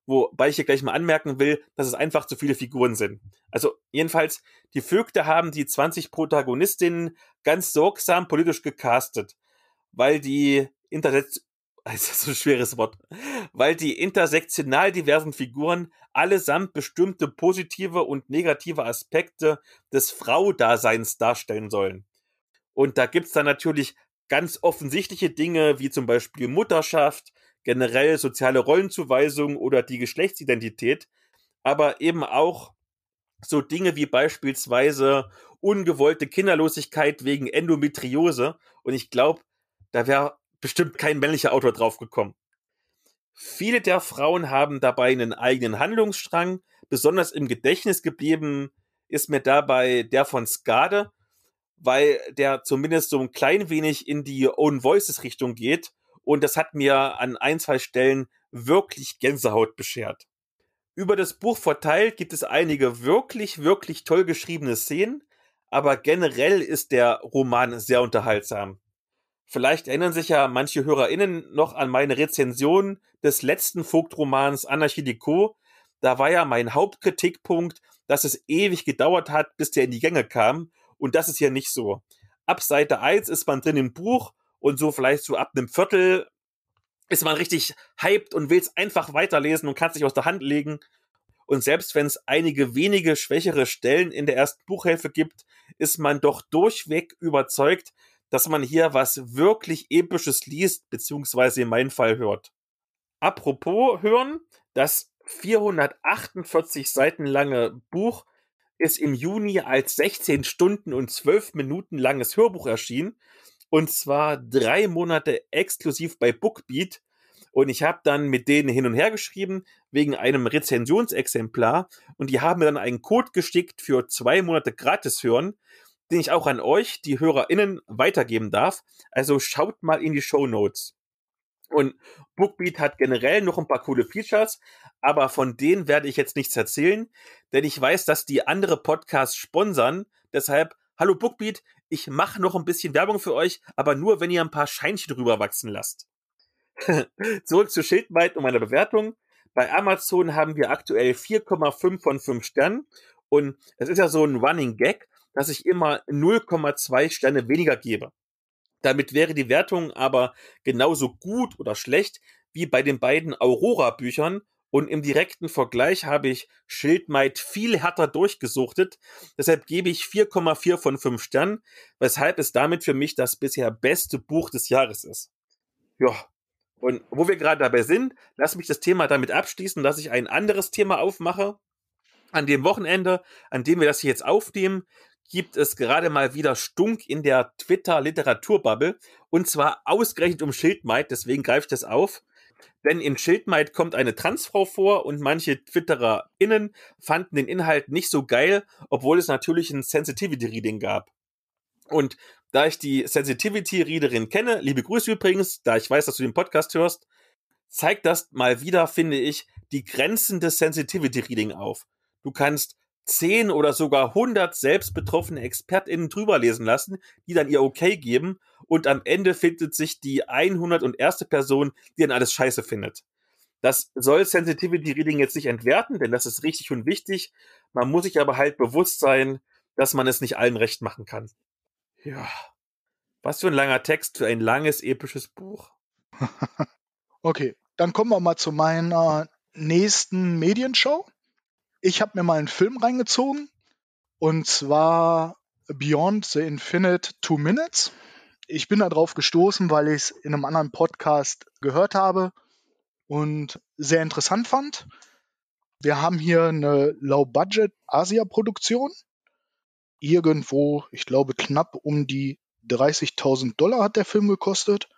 Wobei ich hier gleich mal anmerken will, dass es einfach zu viele Figuren sind. Also jedenfalls, die Vögte haben die 20 Protagonistinnen ganz sorgsam politisch gecastet, weil die Internet <laughs> das ist so ein schweres Wort, weil die intersektional diversen Figuren allesamt bestimmte positive und negative Aspekte des Frau-Daseins darstellen sollen. Und da gibt's dann natürlich ganz offensichtliche Dinge wie zum Beispiel Mutterschaft, generell soziale Rollenzuweisung oder die Geschlechtsidentität, aber eben auch so Dinge wie beispielsweise ungewollte Kinderlosigkeit wegen Endometriose. Und ich glaube, da wäre bestimmt kein männlicher Autor drauf gekommen. Viele der Frauen haben dabei einen eigenen Handlungsstrang. Besonders im Gedächtnis geblieben ist mir dabei der von Skade, weil der zumindest so ein klein wenig in die Own Voices Richtung geht. Und das hat mir an ein, zwei Stellen wirklich Gänsehaut beschert. Über das Buch verteilt gibt es einige wirklich, wirklich toll geschriebene Szenen, aber generell ist der Roman sehr unterhaltsam. Vielleicht erinnern sich ja manche HörerInnen noch an meine Rezension des letzten Vogtromans Anarchie Deco. Da war ja mein Hauptkritikpunkt, dass es ewig gedauert hat, bis der in die Gänge kam. Und das ist hier nicht so. Ab Seite 1 ist man drin im Buch und so vielleicht so ab einem Viertel ist man richtig hyped und will es einfach weiterlesen und kann sich aus der Hand legen. Und selbst wenn es einige wenige schwächere Stellen in der ersten Buchhälfte gibt, ist man doch durchweg überzeugt, dass man hier was wirklich Episches liest, beziehungsweise in meinem Fall hört. Apropos hören, das 448 Seiten lange Buch ist im Juni als 16 Stunden und 12 Minuten langes Hörbuch erschienen. Und zwar drei Monate exklusiv bei Bookbeat. Und ich habe dann mit denen hin und her geschrieben, wegen einem Rezensionsexemplar. Und die haben mir dann einen Code geschickt für zwei Monate gratis hören den ich auch an euch, die HörerInnen, weitergeben darf. Also schaut mal in die Show Notes. Und Bookbeat hat generell noch ein paar coole Features, aber von denen werde ich jetzt nichts erzählen, denn ich weiß, dass die andere Podcasts sponsern. Deshalb, hallo Bookbeat, ich mache noch ein bisschen Werbung für euch, aber nur, wenn ihr ein paar Scheinchen drüber wachsen lasst. <laughs> Zurück zu Schildmeid und meiner Bewertung. Bei Amazon haben wir aktuell 4,5 von 5 Sternen und es ist ja so ein Running Gag, dass ich immer 0,2 Sterne weniger gebe. Damit wäre die Wertung aber genauso gut oder schlecht wie bei den beiden Aurora-Büchern und im direkten Vergleich habe ich Schildmaid viel härter durchgesuchtet. Deshalb gebe ich 4,4 von 5 Sternen, weshalb es damit für mich das bisher beste Buch des Jahres ist. Ja, und wo wir gerade dabei sind, lass mich das Thema damit abschließen, dass ich ein anderes Thema aufmache. An dem Wochenende, an dem wir das hier jetzt aufnehmen, gibt es gerade mal wieder Stunk in der Twitter-Literaturbubble. Und zwar ausgerechnet um Schildmaid, deswegen greife ich das auf. Denn in Schildmaid kommt eine Transfrau vor und manche TwittererInnen fanden den Inhalt nicht so geil, obwohl es natürlich ein Sensitivity-Reading gab. Und da ich die Sensitivity-Readerin kenne, liebe Grüße übrigens, da ich weiß, dass du den Podcast hörst, zeigt das mal wieder, finde ich, die Grenzen des Sensitivity-Reading auf. Du kannst zehn oder sogar 100 selbst betroffene ExpertInnen drüber lesen lassen, die dann ihr Okay geben und am Ende findet sich die 101. Person, die dann alles scheiße findet. Das soll Sensitivity Reading jetzt nicht entwerten, denn das ist richtig und wichtig. Man muss sich aber halt bewusst sein, dass man es nicht allen recht machen kann. Ja. Was für ein langer Text für ein langes, episches Buch. <laughs> okay, dann kommen wir mal zu meiner nächsten Medienshow. Ich habe mir mal einen Film reingezogen und zwar Beyond the Infinite Two Minutes. Ich bin darauf gestoßen, weil ich es in einem anderen Podcast gehört habe und sehr interessant fand. Wir haben hier eine Low-Budget-Asia-Produktion. Irgendwo, ich glaube, knapp um die 30.000 Dollar hat der Film gekostet.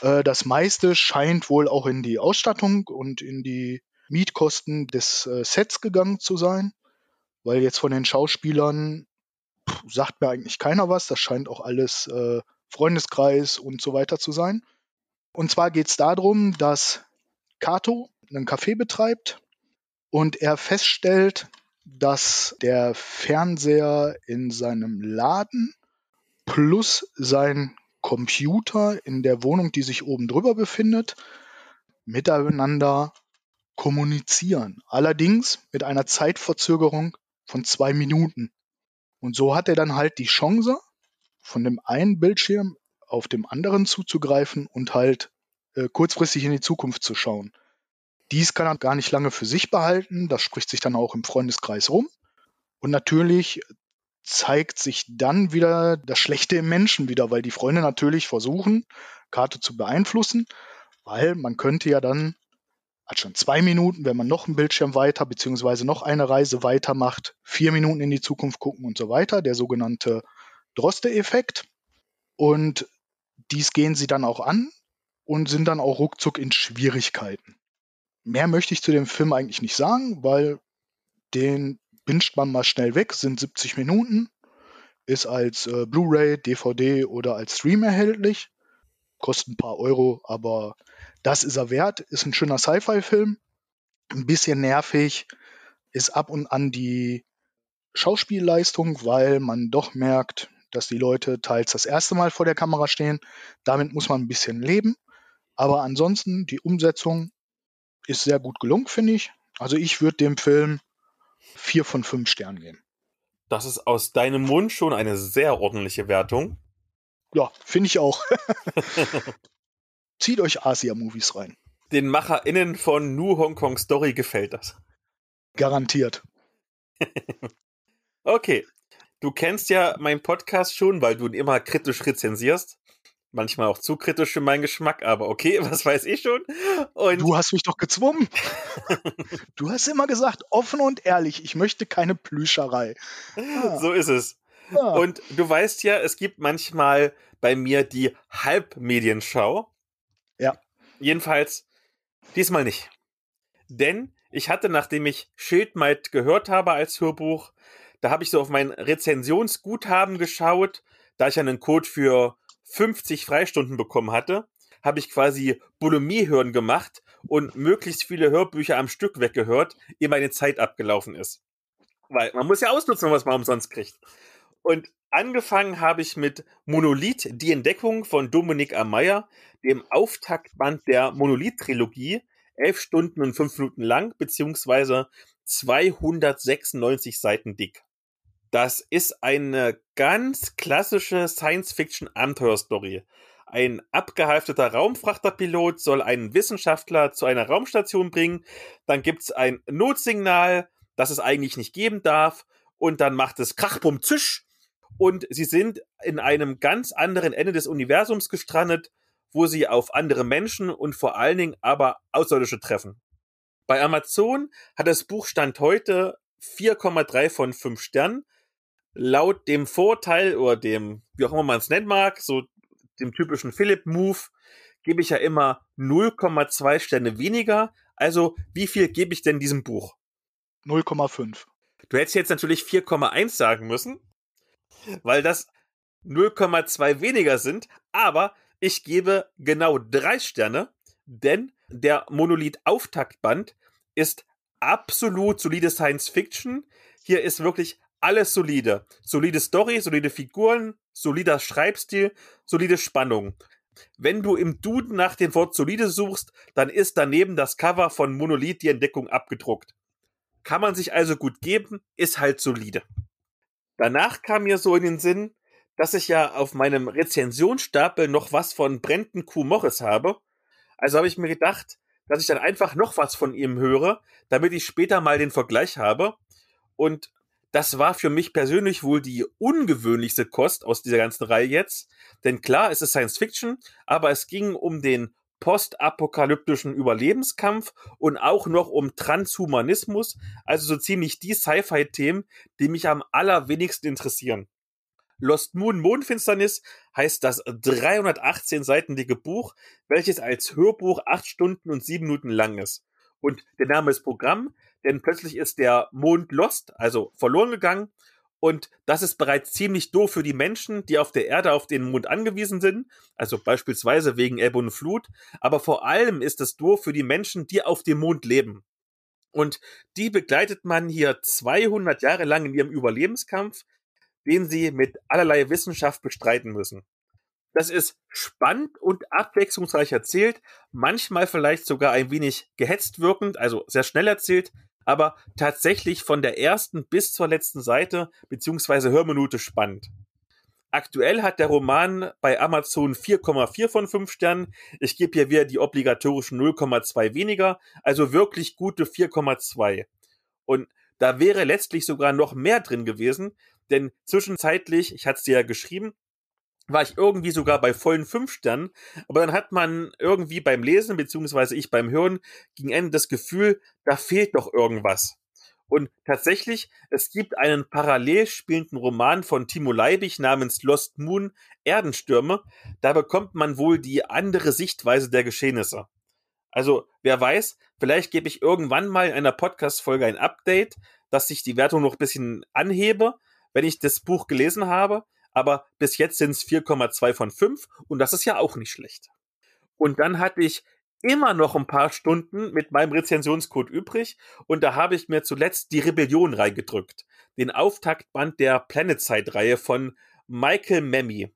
Äh, das meiste scheint wohl auch in die Ausstattung und in die Mietkosten des äh, Sets gegangen zu sein, weil jetzt von den Schauspielern pff, sagt mir eigentlich keiner was. Das scheint auch alles äh, Freundeskreis und so weiter zu sein. Und zwar geht es darum, dass Kato einen Café betreibt und er feststellt, dass der Fernseher in seinem Laden plus sein Computer in der Wohnung, die sich oben drüber befindet, miteinander kommunizieren. Allerdings mit einer Zeitverzögerung von zwei Minuten. Und so hat er dann halt die Chance, von dem einen Bildschirm auf dem anderen zuzugreifen und halt äh, kurzfristig in die Zukunft zu schauen. Dies kann er gar nicht lange für sich behalten, das spricht sich dann auch im Freundeskreis rum. Und natürlich zeigt sich dann wieder das Schlechte im Menschen wieder, weil die Freunde natürlich versuchen, Karte zu beeinflussen, weil man könnte ja dann, hat schon zwei Minuten, wenn man noch einen Bildschirm weiter, beziehungsweise noch eine Reise weiter macht, vier Minuten in die Zukunft gucken und so weiter, der sogenannte Droste-Effekt. Und dies gehen sie dann auch an und sind dann auch ruckzuck in Schwierigkeiten. Mehr möchte ich zu dem Film eigentlich nicht sagen, weil den binscht man mal schnell weg, sind 70 Minuten, ist als äh, Blu-ray, DVD oder als Stream erhältlich, kostet ein paar Euro, aber das ist er wert, ist ein schöner Sci-Fi-Film, ein bisschen nervig, ist ab und an die Schauspielleistung, weil man doch merkt, dass die Leute teils das erste Mal vor der Kamera stehen. Damit muss man ein bisschen leben. Aber ansonsten, die Umsetzung ist sehr gut gelungen, finde ich. Also ich würde dem Film vier von fünf Sternen geben. Das ist aus deinem Mund schon eine sehr ordentliche Wertung. Ja, finde ich auch. <laughs> Zieht euch Asia-Movies rein. Den MacherInnen von New Hong Kong Story gefällt das. Garantiert. <laughs> okay. Du kennst ja meinen Podcast schon, weil du ihn immer kritisch rezensierst manchmal auch zu kritisch für meinen Geschmack, aber okay, <laughs> was weiß ich schon. Und du hast mich doch gezwungen. <laughs> du hast immer gesagt, offen und ehrlich, ich möchte keine Plüscherei. Ah. So ist es. Ja. Und du weißt ja, es gibt manchmal bei mir die Halbmedienschau. Ja. Jedenfalls diesmal nicht. Denn ich hatte, nachdem ich Schildmeid gehört habe als Hörbuch, da habe ich so auf mein Rezensionsguthaben geschaut, da ich einen Code für 50 Freistunden bekommen hatte, habe ich quasi Bulimie-Hören gemacht und möglichst viele Hörbücher am Stück weggehört, ehe meine Zeit abgelaufen ist. Weil man muss ja ausnutzen, was man umsonst kriegt. Und angefangen habe ich mit Monolith, die Entdeckung von Dominik Ameyer, dem Auftaktband der Monolith-Trilogie, elf Stunden und fünf Minuten lang, beziehungsweise 296 Seiten dick. Das ist eine ganz klassische Science-Fiction-Abenteuerstory. Ein abgehalfteter Raumfrachterpilot soll einen Wissenschaftler zu einer Raumstation bringen. Dann gibt's ein Notsignal, das es eigentlich nicht geben darf. Und dann macht es Krachbum Zisch. Und sie sind in einem ganz anderen Ende des Universums gestrandet, wo sie auf andere Menschen und vor allen Dingen aber Außerirdische treffen. Bei Amazon hat das Buch Stand heute 4,3 von 5 Sternen laut dem Vorteil oder dem, wie auch immer man es nennen mag, so dem typischen Philip-Move, gebe ich ja immer 0,2 Sterne weniger. Also, wie viel gebe ich denn diesem Buch? 0,5. Du hättest jetzt natürlich 4,1 sagen müssen, weil das 0,2 weniger sind, aber ich gebe genau drei Sterne, denn der Monolith-Auftaktband ist absolut solide Science Fiction. Hier ist wirklich alles solide. Solide Story, solide Figuren, solider Schreibstil, solide Spannung. Wenn du im Duden nach dem Wort solide suchst, dann ist daneben das Cover von Monolith die Entdeckung abgedruckt. Kann man sich also gut geben, ist halt solide. Danach kam mir so in den Sinn, dass ich ja auf meinem Rezensionsstapel noch was von Brenton Q. Morris habe. Also habe ich mir gedacht, dass ich dann einfach noch was von ihm höre, damit ich später mal den Vergleich habe. Und das war für mich persönlich wohl die ungewöhnlichste Kost aus dieser ganzen Reihe jetzt. Denn klar, es ist Science Fiction, aber es ging um den postapokalyptischen Überlebenskampf und auch noch um Transhumanismus, also so ziemlich die Sci-Fi-Themen, die mich am allerwenigsten interessieren. Lost Moon Mondfinsternis heißt das 318 Seiten dicke Buch, welches als Hörbuch 8 Stunden und 7 Minuten lang ist. Und der Name ist Programm, denn plötzlich ist der Mond lost, also verloren gegangen. Und das ist bereits ziemlich doof für die Menschen, die auf der Erde auf den Mond angewiesen sind, also beispielsweise wegen Ebbe und Flut. Aber vor allem ist es doof für die Menschen, die auf dem Mond leben. Und die begleitet man hier 200 Jahre lang in ihrem Überlebenskampf, den sie mit allerlei Wissenschaft bestreiten müssen. das ist spannend und abwechslungsreich erzählt, manchmal vielleicht sogar ein wenig gehetzt wirkend, also sehr schnell erzählt, aber tatsächlich von der ersten bis zur letzten Seite beziehungsweise Hörminute spannend. Aktuell hat der Roman bei Amazon 4,4 von 5 Sternen. Ich gebe hier wieder die obligatorischen 0,2 weniger, also wirklich gute 4,2. Und da wäre letztlich sogar noch mehr drin gewesen, denn zwischenzeitlich, ich hatte es dir ja geschrieben, war ich irgendwie sogar bei vollen fünf Sternen, aber dann hat man irgendwie beim Lesen, beziehungsweise ich beim Hören, gegen Ende das Gefühl, da fehlt doch irgendwas. Und tatsächlich, es gibt einen parallel spielenden Roman von Timo Leibig namens Lost Moon, Erdenstürme. Da bekommt man wohl die andere Sichtweise der Geschehnisse. Also, wer weiß, vielleicht gebe ich irgendwann mal in einer Podcast-Folge ein Update, dass ich die Wertung noch ein bisschen anhebe, wenn ich das Buch gelesen habe aber bis jetzt sind es 4,2 von 5 und das ist ja auch nicht schlecht. Und dann hatte ich immer noch ein paar Stunden mit meinem Rezensionscode übrig und da habe ich mir zuletzt die Rebellion reingedrückt, den Auftaktband der Planetside-Reihe von Michael Memmi.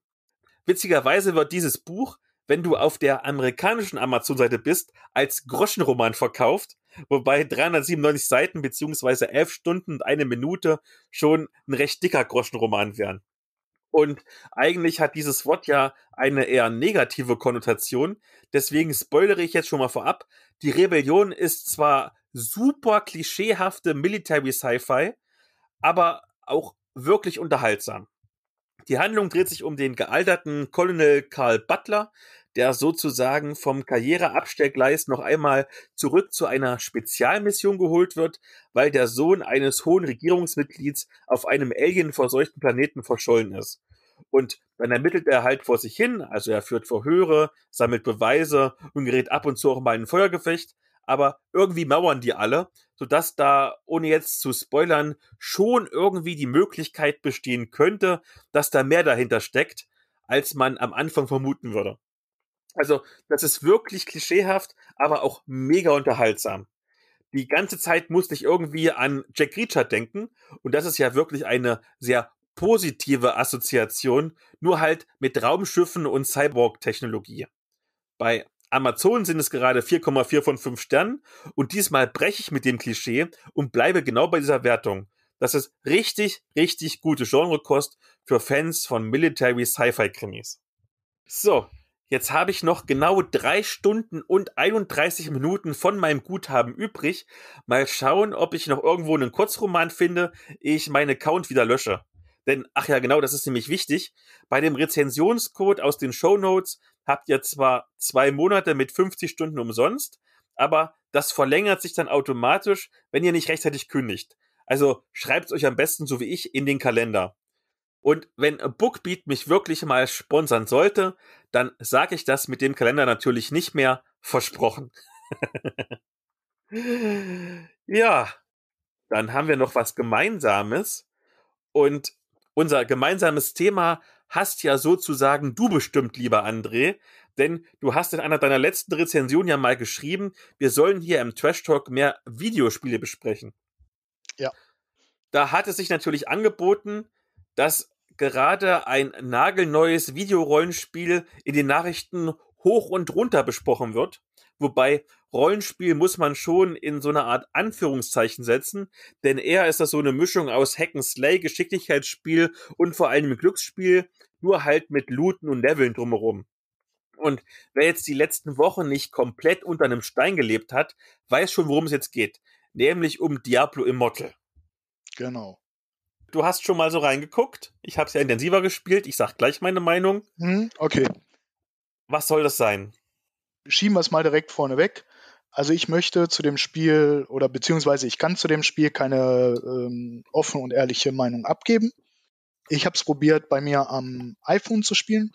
Witzigerweise wird dieses Buch, wenn du auf der amerikanischen Amazon-Seite bist, als Groschenroman verkauft, wobei 397 Seiten beziehungsweise 11 Stunden und eine Minute schon ein recht dicker Groschenroman wären. Und eigentlich hat dieses Wort ja eine eher negative Konnotation. Deswegen spoilere ich jetzt schon mal vorab. Die Rebellion ist zwar super klischeehafte Military Sci-Fi, aber auch wirklich unterhaltsam. Die Handlung dreht sich um den gealterten Colonel Carl Butler, der sozusagen vom Karriereabstellgleis noch einmal zurück zu einer Spezialmission geholt wird, weil der Sohn eines hohen Regierungsmitglieds auf einem alienverseuchten Planeten verschollen ist. Und dann ermittelt er halt vor sich hin, also er führt Verhöre, sammelt Beweise und gerät ab und zu auch mal in ein Feuergefecht, aber irgendwie mauern die alle, sodass da, ohne jetzt zu spoilern, schon irgendwie die Möglichkeit bestehen könnte, dass da mehr dahinter steckt, als man am Anfang vermuten würde. Also, das ist wirklich klischeehaft, aber auch mega unterhaltsam. Die ganze Zeit musste ich irgendwie an Jack Reacher denken und das ist ja wirklich eine sehr positive Assoziation, nur halt mit Raumschiffen und Cyborg-Technologie. Bei Amazon sind es gerade 4,4 von 5 Sternen und diesmal breche ich mit dem Klischee und bleibe genau bei dieser Wertung. Das ist richtig, richtig gute Genrekost für Fans von Military Sci-Fi Krimis. So, Jetzt habe ich noch genau drei Stunden und 31 Minuten von meinem Guthaben übrig. Mal schauen, ob ich noch irgendwo einen Kurzroman finde, ehe ich meinen Account wieder lösche. Denn, ach ja, genau, das ist nämlich wichtig. Bei dem Rezensionscode aus den Show Notes habt ihr zwar zwei Monate mit 50 Stunden umsonst, aber das verlängert sich dann automatisch, wenn ihr nicht rechtzeitig kündigt. Also schreibt euch am besten, so wie ich, in den Kalender. Und wenn Bookbeat mich wirklich mal sponsern sollte, dann sage ich das mit dem Kalender natürlich nicht mehr versprochen. <laughs> ja, dann haben wir noch was Gemeinsames. Und unser gemeinsames Thema hast ja sozusagen du bestimmt, lieber André. Denn du hast in einer deiner letzten Rezensionen ja mal geschrieben, wir sollen hier im Trash Talk mehr Videospiele besprechen. Ja. Da hat es sich natürlich angeboten, dass gerade ein nagelneues Videorollenspiel in den Nachrichten hoch und runter besprochen wird. Wobei Rollenspiel muss man schon in so eine Art Anführungszeichen setzen, denn eher ist das so eine Mischung aus Hack and Slay, Geschicklichkeitsspiel und vor allem Glücksspiel, nur halt mit Looten und Leveln drumherum. Und wer jetzt die letzten Wochen nicht komplett unter einem Stein gelebt hat, weiß schon, worum es jetzt geht. Nämlich um Diablo Immortal. Genau. Du hast schon mal so reingeguckt. Ich habe es ja intensiver gespielt. Ich sag gleich meine Meinung. Hm, okay. Was soll das sein? Schieben wir es mal direkt vorne weg. Also ich möchte zu dem Spiel oder beziehungsweise ich kann zu dem Spiel keine ähm, offene und ehrliche Meinung abgeben. Ich habe es probiert, bei mir am iPhone zu spielen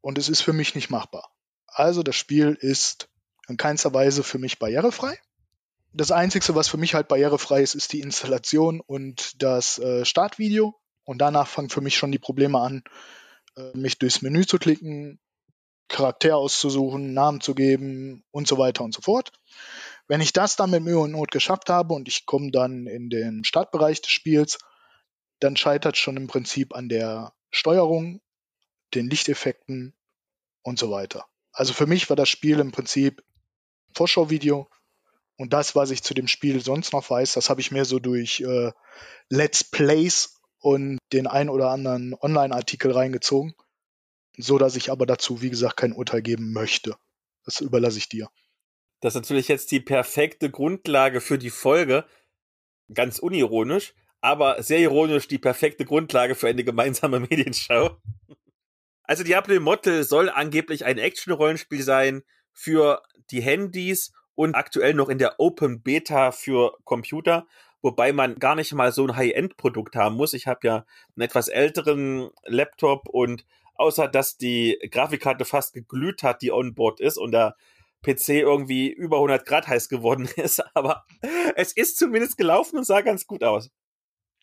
und es ist für mich nicht machbar. Also das Spiel ist in keinster Weise für mich barrierefrei. Das Einzige, was für mich halt barrierefrei ist, ist die Installation und das äh, Startvideo. Und danach fangen für mich schon die Probleme an, äh, mich durchs Menü zu klicken, Charakter auszusuchen, Namen zu geben und so weiter und so fort. Wenn ich das dann mit Mühe und Not geschafft habe und ich komme dann in den Startbereich des Spiels, dann scheitert schon im Prinzip an der Steuerung, den Lichteffekten und so weiter. Also für mich war das Spiel im Prinzip Vorschauvideo und das, was ich zu dem Spiel sonst noch weiß, das habe ich mir so durch äh, Let's Plays und den ein oder anderen Online-Artikel reingezogen, so dass ich aber dazu, wie gesagt, kein Urteil geben möchte. Das überlasse ich dir. Das ist natürlich jetzt die perfekte Grundlage für die Folge, ganz unironisch, aber sehr ironisch die perfekte Grundlage für eine gemeinsame <laughs> Medienschau. Also Diablo Immortal soll angeblich ein Action-Rollenspiel sein für die Handys und aktuell noch in der Open Beta für Computer, wobei man gar nicht mal so ein High-End-Produkt haben muss. Ich habe ja einen etwas älteren Laptop und außer dass die Grafikkarte fast geglüht hat, die onboard ist und der PC irgendwie über 100 Grad heiß geworden <laughs> ist, aber es ist zumindest gelaufen und sah ganz gut aus.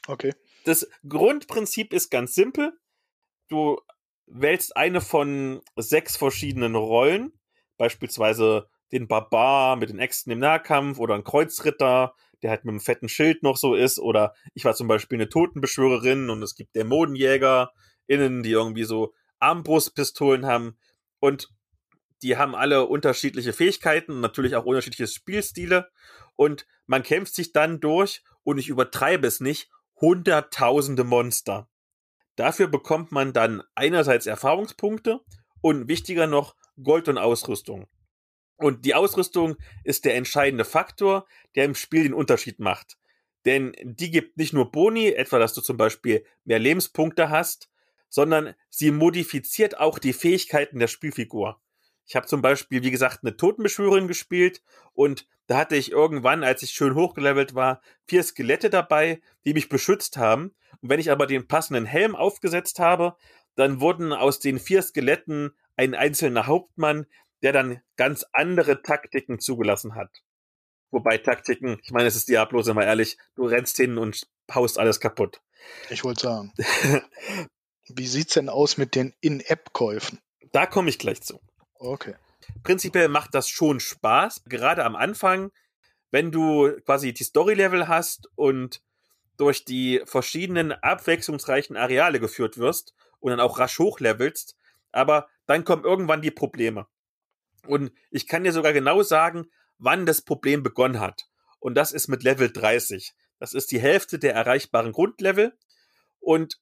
Okay. Das Grundprinzip ist ganz simpel. Du wählst eine von sechs verschiedenen Rollen, beispielsweise den Barbar mit den Äxten im Nahkampf oder einen Kreuzritter, der halt mit einem fetten Schild noch so ist, oder ich war zum Beispiel eine Totenbeschwörerin und es gibt Dämonenjäger innen, die irgendwie so Armbrustpistolen haben und die haben alle unterschiedliche Fähigkeiten natürlich auch unterschiedliche Spielstile und man kämpft sich dann durch und ich übertreibe es nicht, hunderttausende Monster. Dafür bekommt man dann einerseits Erfahrungspunkte und wichtiger noch Gold und Ausrüstung. Und die Ausrüstung ist der entscheidende Faktor, der im Spiel den Unterschied macht. Denn die gibt nicht nur Boni, etwa dass du zum Beispiel mehr Lebenspunkte hast, sondern sie modifiziert auch die Fähigkeiten der Spielfigur. Ich habe zum Beispiel, wie gesagt, eine Totenbeschwörerin gespielt und da hatte ich irgendwann, als ich schön hochgelevelt war, vier Skelette dabei, die mich beschützt haben. Und wenn ich aber den passenden Helm aufgesetzt habe, dann wurden aus den vier Skeletten ein einzelner Hauptmann, der dann ganz andere Taktiken zugelassen hat. Wobei Taktiken, ich meine, es ist Diablo, sind wir ehrlich, du rennst hin und haust alles kaputt. Ich wollte sagen. <laughs> Wie sieht's denn aus mit den In-App-Käufen? Da komme ich gleich zu. Okay. Prinzipiell macht das schon Spaß, gerade am Anfang, wenn du quasi die Story-Level hast und durch die verschiedenen abwechslungsreichen Areale geführt wirst und dann auch rasch hochlevelst, aber dann kommen irgendwann die Probleme. Und ich kann dir sogar genau sagen, wann das Problem begonnen hat. Und das ist mit Level 30. Das ist die Hälfte der erreichbaren Grundlevel. Und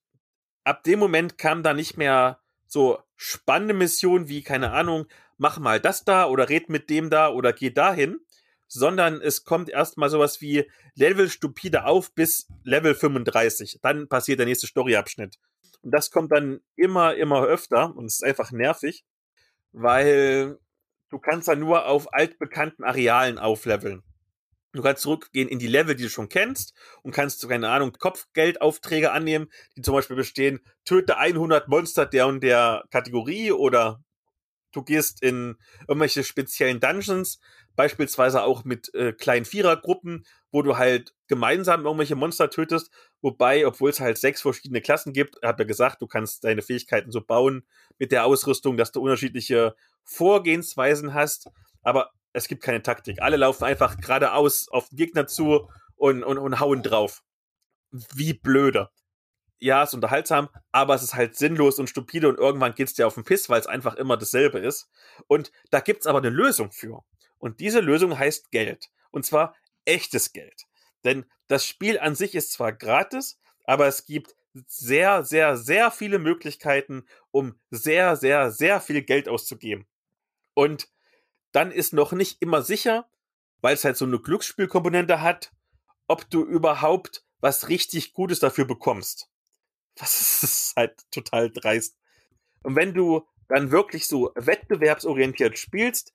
ab dem Moment kam da nicht mehr so spannende Missionen wie, keine Ahnung, mach mal das da oder red mit dem da oder geh dahin, sondern es kommt erstmal sowas wie Level stupide auf bis Level 35. Dann passiert der nächste Storyabschnitt. Und das kommt dann immer, immer öfter und es ist einfach nervig, weil du kannst dann nur auf altbekannten Arealen aufleveln. Du kannst zurückgehen in die Level, die du schon kennst und kannst, keine Ahnung, Kopfgeldaufträge annehmen, die zum Beispiel bestehen, töte 100 Monster der und der Kategorie oder du gehst in irgendwelche speziellen Dungeons, beispielsweise auch mit äh, kleinen Vierergruppen, wo du halt gemeinsam irgendwelche Monster tötest, wobei, obwohl es halt sechs verschiedene Klassen gibt, hat er gesagt, du kannst deine Fähigkeiten so bauen mit der Ausrüstung, dass du unterschiedliche Vorgehensweisen hast, aber es gibt keine Taktik. Alle laufen einfach geradeaus auf den Gegner zu und, und, und hauen drauf. Wie blöde. Ja, es ist unterhaltsam, aber es ist halt sinnlos und stupide und irgendwann geht's dir auf den Piss, weil es einfach immer dasselbe ist. Und da gibt's aber eine Lösung für. Und diese Lösung heißt Geld. Und zwar echtes Geld. Denn das Spiel an sich ist zwar gratis, aber es gibt sehr, sehr, sehr viele Möglichkeiten, um sehr, sehr, sehr viel Geld auszugeben. Und dann ist noch nicht immer sicher, weil es halt so eine Glücksspielkomponente hat, ob du überhaupt was richtig Gutes dafür bekommst. <laughs> Das ist halt total dreist. Und wenn du dann wirklich so wettbewerbsorientiert spielst,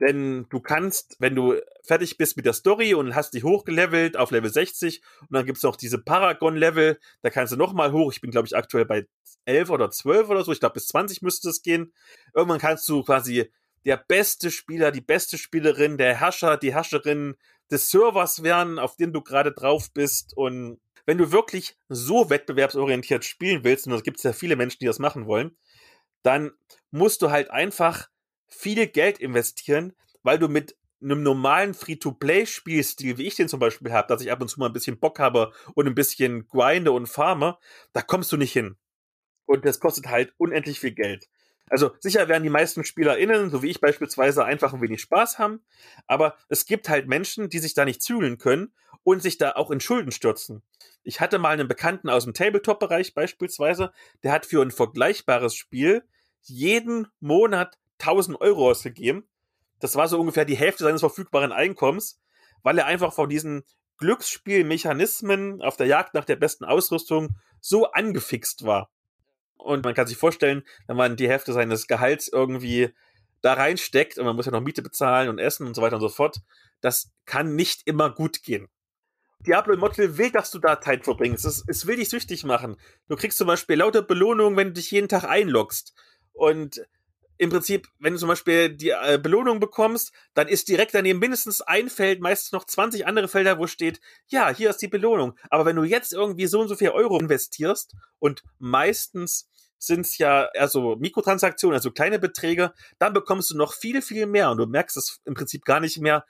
denn du kannst, wenn du fertig bist mit der Story und hast dich hochgelevelt auf Level 60 und dann gibt's noch diese Paragon-Level, da kannst du nochmal hoch. Ich bin, glaube ich, aktuell bei 11 oder 12 oder so. Ich glaube, bis 20 müsste es gehen. Irgendwann kannst du quasi der beste Spieler, die beste Spielerin, der Herrscher, die Herrscherin des Servers werden, auf dem du gerade drauf bist. Und wenn du wirklich so wettbewerbsorientiert spielen willst, und es gibt ja viele Menschen, die das machen wollen, dann musst du halt einfach viel Geld investieren, weil du mit einem normalen Free-to-Play-Spielstil, wie ich den zum Beispiel habe, dass ich ab und zu mal ein bisschen Bock habe und ein bisschen grinde und farme, da kommst du nicht hin. Und das kostet halt unendlich viel Geld. Also sicher werden die meisten SpielerInnen, so wie ich beispielsweise, einfach ein wenig Spaß haben, aber es gibt halt Menschen, die sich da nicht zügeln können und sich da auch in Schulden stürzen. Ich hatte mal einen Bekannten aus dem Tabletop-Bereich beispielsweise, der hat für ein vergleichbares Spiel jeden Monat 1000 Euro ausgegeben. Das war so ungefähr die Hälfte seines verfügbaren Einkommens, weil er einfach von diesen Glücksspielmechanismen auf der Jagd nach der besten Ausrüstung so angefixt war. Und man kann sich vorstellen, wenn man die Hälfte seines Gehalts irgendwie da reinsteckt und man muss ja noch Miete bezahlen und essen und so weiter und so fort, das kann nicht immer gut gehen. Diablo Immortal will, dass du da Zeit verbringst. Es, es will dich süchtig machen. Du kriegst zum Beispiel lauter Belohnungen, wenn du dich jeden Tag einloggst. Und im Prinzip, wenn du zum Beispiel die äh, Belohnung bekommst, dann ist direkt daneben mindestens ein Feld, meistens noch 20 andere Felder, wo steht, ja, hier ist die Belohnung. Aber wenn du jetzt irgendwie so und so viel Euro investierst und meistens sind es ja also Mikrotransaktionen, also kleine Beträge, dann bekommst du noch viel, viel mehr und du merkst es im Prinzip gar nicht mehr,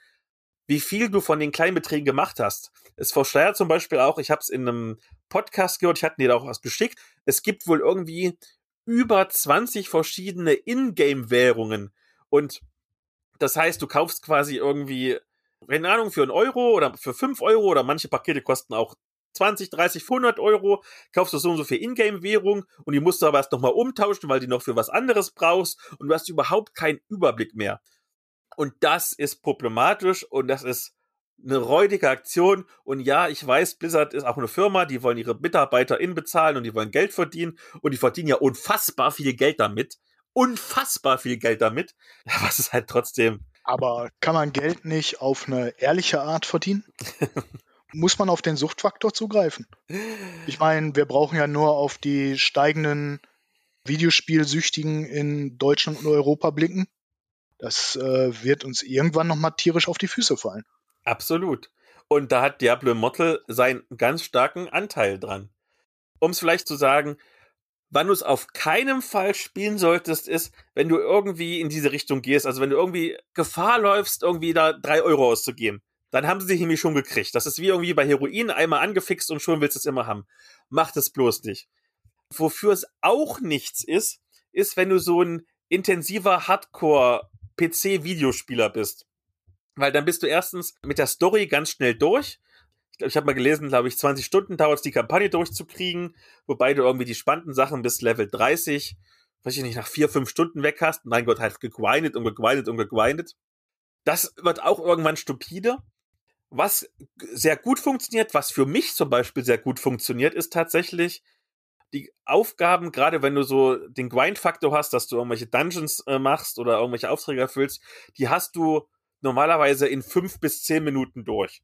wie viel du von den kleinen Beträgen gemacht hast. Es verschleiert zum Beispiel auch, ich habe es in einem Podcast gehört, ich hatte dir da auch was geschickt, es gibt wohl irgendwie über 20 verschiedene Ingame-Währungen und das heißt, du kaufst quasi irgendwie, keine Ahnung, für einen Euro oder für fünf Euro oder manche Pakete kosten auch 20, 30, 100 Euro, kaufst du so und so viel Ingame-Währung und die musst du aber erst nochmal umtauschen, weil die noch für was anderes brauchst und du hast überhaupt keinen Überblick mehr. Und das ist problematisch und das ist eine räudige Aktion. Und ja, ich weiß, Blizzard ist auch eine Firma, die wollen ihre MitarbeiterInnen bezahlen und die wollen Geld verdienen. Und die verdienen ja unfassbar viel Geld damit. Unfassbar viel Geld damit. Ja, <laughs> was ist halt trotzdem. Aber kann man Geld nicht auf eine ehrliche Art verdienen? <laughs> Muss man auf den Suchtfaktor zugreifen? Ich meine, wir brauchen ja nur auf die steigenden Videospielsüchtigen in Deutschland und Europa blicken. Das äh, wird uns irgendwann nochmal tierisch auf die Füße fallen. Absolut. Und da hat Diablo Immortal seinen ganz starken Anteil dran. Um es vielleicht zu sagen, wann du es auf keinen Fall spielen solltest, ist, wenn du irgendwie in diese Richtung gehst, also wenn du irgendwie Gefahr läufst, irgendwie da drei Euro auszugeben, dann haben sie sich nämlich schon gekriegt. Das ist wie irgendwie bei Heroin, einmal angefixt und schon willst du es immer haben. Mach das bloß nicht. Wofür es auch nichts ist, ist, wenn du so ein intensiver Hardcore PC-Videospieler bist. Weil dann bist du erstens mit der Story ganz schnell durch. Ich, glaub, ich habe mal gelesen, glaube ich, 20 Stunden dauert es, die Kampagne durchzukriegen, wobei du irgendwie die spannenden Sachen bis Level 30, weiß ich nicht, nach vier, fünf Stunden weg hast. Mein Gott, halt gegrindet und gegrindet und gegrindet. Das wird auch irgendwann stupide. Was sehr gut funktioniert, was für mich zum Beispiel sehr gut funktioniert, ist tatsächlich die Aufgaben, gerade wenn du so den Grind-Faktor hast, dass du irgendwelche Dungeons äh, machst oder irgendwelche Aufträge erfüllst, die hast du normalerweise in fünf bis zehn Minuten durch.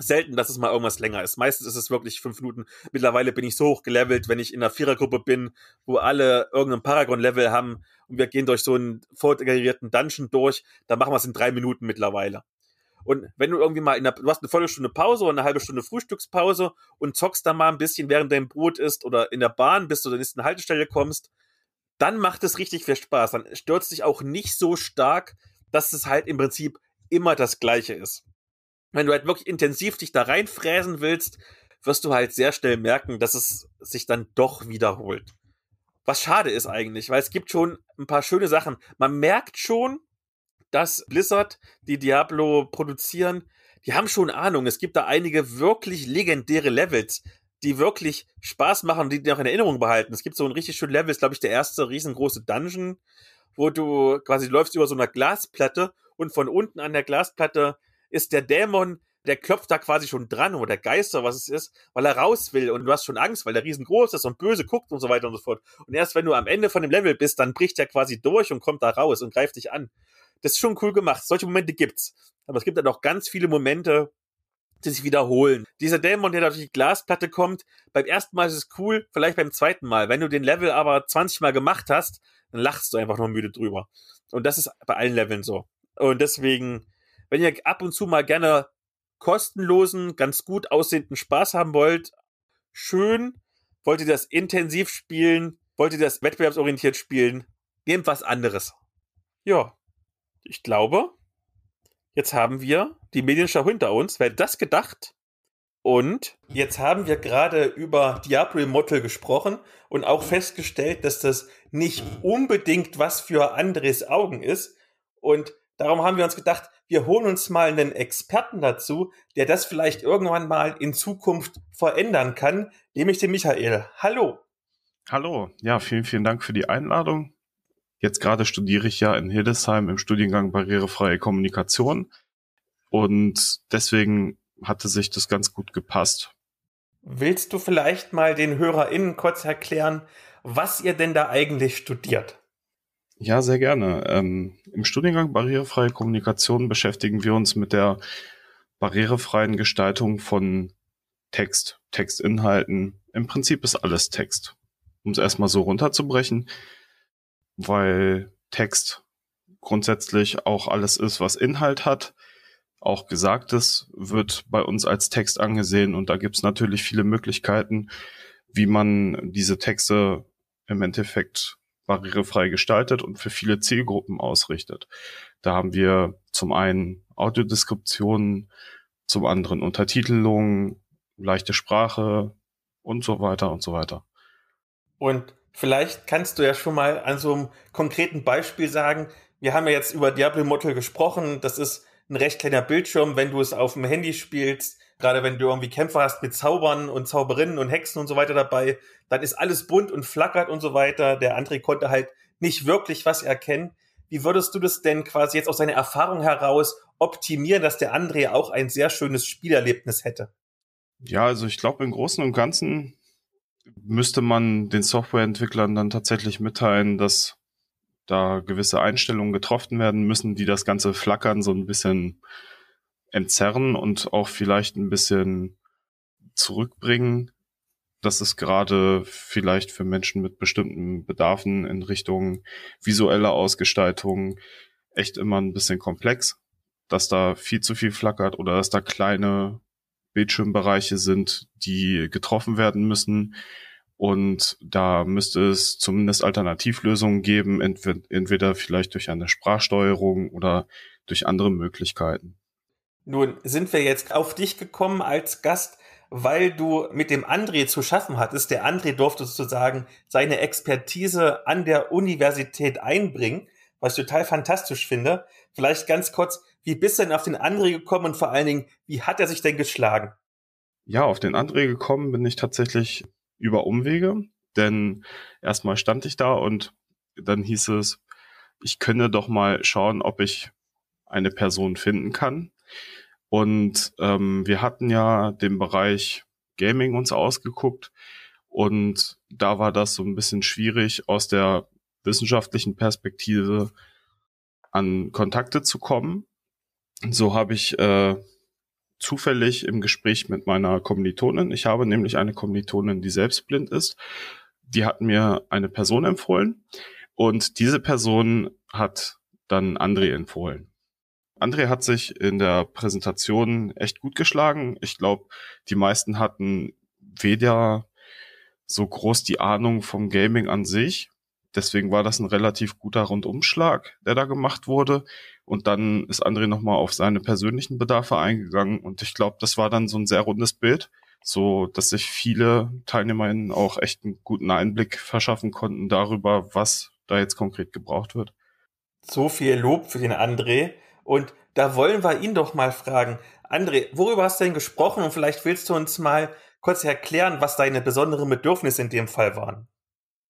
Selten, dass es mal irgendwas länger ist. Meistens ist es wirklich fünf Minuten. Mittlerweile bin ich so hoch gelevelt, wenn ich in einer Vierergruppe bin, wo alle irgendein Paragon-Level haben und wir gehen durch so einen vorgenerierten Dungeon durch, dann machen wir es in drei Minuten mittlerweile. Und wenn du irgendwie mal in der, du hast eine Viertelstunde Pause oder eine halbe Stunde Frühstückspause und zockst da mal ein bisschen, während dein Brot ist oder in der Bahn, bis du zur nächsten Haltestelle kommst, dann macht es richtig viel Spaß. Dann stürzt dich auch nicht so stark, dass es halt im Prinzip immer das Gleiche ist. Wenn du halt wirklich intensiv dich da reinfräsen willst, wirst du halt sehr schnell merken, dass es sich dann doch wiederholt. Was schade ist eigentlich, weil es gibt schon ein paar schöne Sachen. Man merkt schon, dass Blizzard, die Diablo produzieren, die haben schon Ahnung. Es gibt da einige wirklich legendäre Levels, die wirklich Spaß machen und die noch in Erinnerung behalten. Es gibt so ein richtig schönes Level, ist glaube ich der erste riesengroße Dungeon, wo du quasi läufst über so einer Glasplatte und von unten an der Glasplatte ist der Dämon, der klopft da quasi schon dran oder der Geister, was es ist, weil er raus will und du hast schon Angst, weil der riesengroß ist und böse guckt und so weiter und so fort. Und erst wenn du am Ende von dem Level bist, dann bricht er quasi durch und kommt da raus und greift dich an. Das ist schon cool gemacht. Solche Momente gibt's. Aber es gibt dann auch ganz viele Momente, die sich wiederholen. Dieser Dämon, der da durch die Glasplatte kommt, beim ersten Mal ist es cool, vielleicht beim zweiten Mal. Wenn du den Level aber 20 Mal gemacht hast, dann lachst du einfach nur müde drüber. Und das ist bei allen Leveln so. Und deswegen, wenn ihr ab und zu mal gerne kostenlosen, ganz gut aussehenden Spaß haben wollt, schön, wollt ihr das intensiv spielen, wollt ihr das wettbewerbsorientiert spielen, nehmt was anderes. Ja, ich glaube, jetzt haben wir die Medienschau hinter uns. Wer das gedacht? Und jetzt haben wir gerade über Diablo Immortal gesprochen und auch festgestellt, dass das nicht unbedingt was für Andres Augen ist. Und darum haben wir uns gedacht, wir holen uns mal einen Experten dazu, der das vielleicht irgendwann mal in Zukunft verändern kann, nämlich den Michael. Hallo. Hallo. Ja, vielen, vielen Dank für die Einladung. Jetzt gerade studiere ich ja in Hildesheim im Studiengang Barrierefreie Kommunikation. Und deswegen hatte sich das ganz gut gepasst. Willst du vielleicht mal den HörerInnen kurz erklären, was ihr denn da eigentlich studiert? Ja, sehr gerne. Ähm, Im Studiengang Barrierefreie Kommunikation beschäftigen wir uns mit der barrierefreien Gestaltung von Text, Textinhalten. Im Prinzip ist alles Text. Um es erstmal so runterzubrechen, weil Text grundsätzlich auch alles ist, was Inhalt hat auch Gesagtes wird bei uns als Text angesehen und da gibt es natürlich viele Möglichkeiten, wie man diese Texte im Endeffekt barrierefrei gestaltet und für viele Zielgruppen ausrichtet. Da haben wir zum einen Audiodeskriptionen, zum anderen Untertitelungen, leichte Sprache und so weiter und so weiter. Und vielleicht kannst du ja schon mal an so einem konkreten Beispiel sagen, wir haben ja jetzt über Diablo Immortal gesprochen, das ist ein recht kleiner Bildschirm, wenn du es auf dem Handy spielst, gerade wenn du irgendwie Kämpfer hast mit Zaubern und Zauberinnen und Hexen und so weiter dabei, dann ist alles bunt und flackert und so weiter. Der André konnte halt nicht wirklich was erkennen. Wie würdest du das denn quasi jetzt aus deiner Erfahrung heraus optimieren, dass der André auch ein sehr schönes Spielerlebnis hätte? Ja, also ich glaube, im Großen und Ganzen müsste man den Softwareentwicklern dann tatsächlich mitteilen, dass da gewisse Einstellungen getroffen werden müssen, die das ganze Flackern so ein bisschen entzerren und auch vielleicht ein bisschen zurückbringen. Das ist gerade vielleicht für Menschen mit bestimmten Bedarfen in Richtung visueller Ausgestaltung echt immer ein bisschen komplex, dass da viel zu viel flackert oder dass da kleine Bildschirmbereiche sind, die getroffen werden müssen und da müsste es zumindest Alternativlösungen geben, entweder vielleicht durch eine Sprachsteuerung oder durch andere Möglichkeiten. Nun sind wir jetzt auf dich gekommen als Gast, weil du mit dem André zu schaffen hattest. Der André durfte sozusagen seine Expertise an der Universität einbringen, was ich total fantastisch finde. Vielleicht ganz kurz, wie bist du denn auf den André gekommen und vor allen Dingen, wie hat er sich denn geschlagen? Ja, auf den André gekommen bin ich tatsächlich über Umwege, denn erstmal stand ich da und dann hieß es, ich könne doch mal schauen, ob ich eine Person finden kann. Und ähm, wir hatten ja den Bereich Gaming uns ausgeguckt und da war das so ein bisschen schwierig aus der wissenschaftlichen Perspektive an Kontakte zu kommen. So habe ich äh, zufällig im Gespräch mit meiner Kommilitonin. Ich habe nämlich eine Kommilitonin, die selbst blind ist. Die hat mir eine Person empfohlen und diese Person hat dann André empfohlen. André hat sich in der Präsentation echt gut geschlagen. Ich glaube, die meisten hatten weder so groß die Ahnung vom Gaming an sich. Deswegen war das ein relativ guter Rundumschlag, der da gemacht wurde. Und dann ist André nochmal auf seine persönlichen Bedarfe eingegangen. Und ich glaube, das war dann so ein sehr rundes Bild, so dass sich viele TeilnehmerInnen auch echt einen guten Einblick verschaffen konnten darüber, was da jetzt konkret gebraucht wird. So viel Lob für den André. Und da wollen wir ihn doch mal fragen. André, worüber hast du denn gesprochen? Und vielleicht willst du uns mal kurz erklären, was deine besonderen Bedürfnisse in dem Fall waren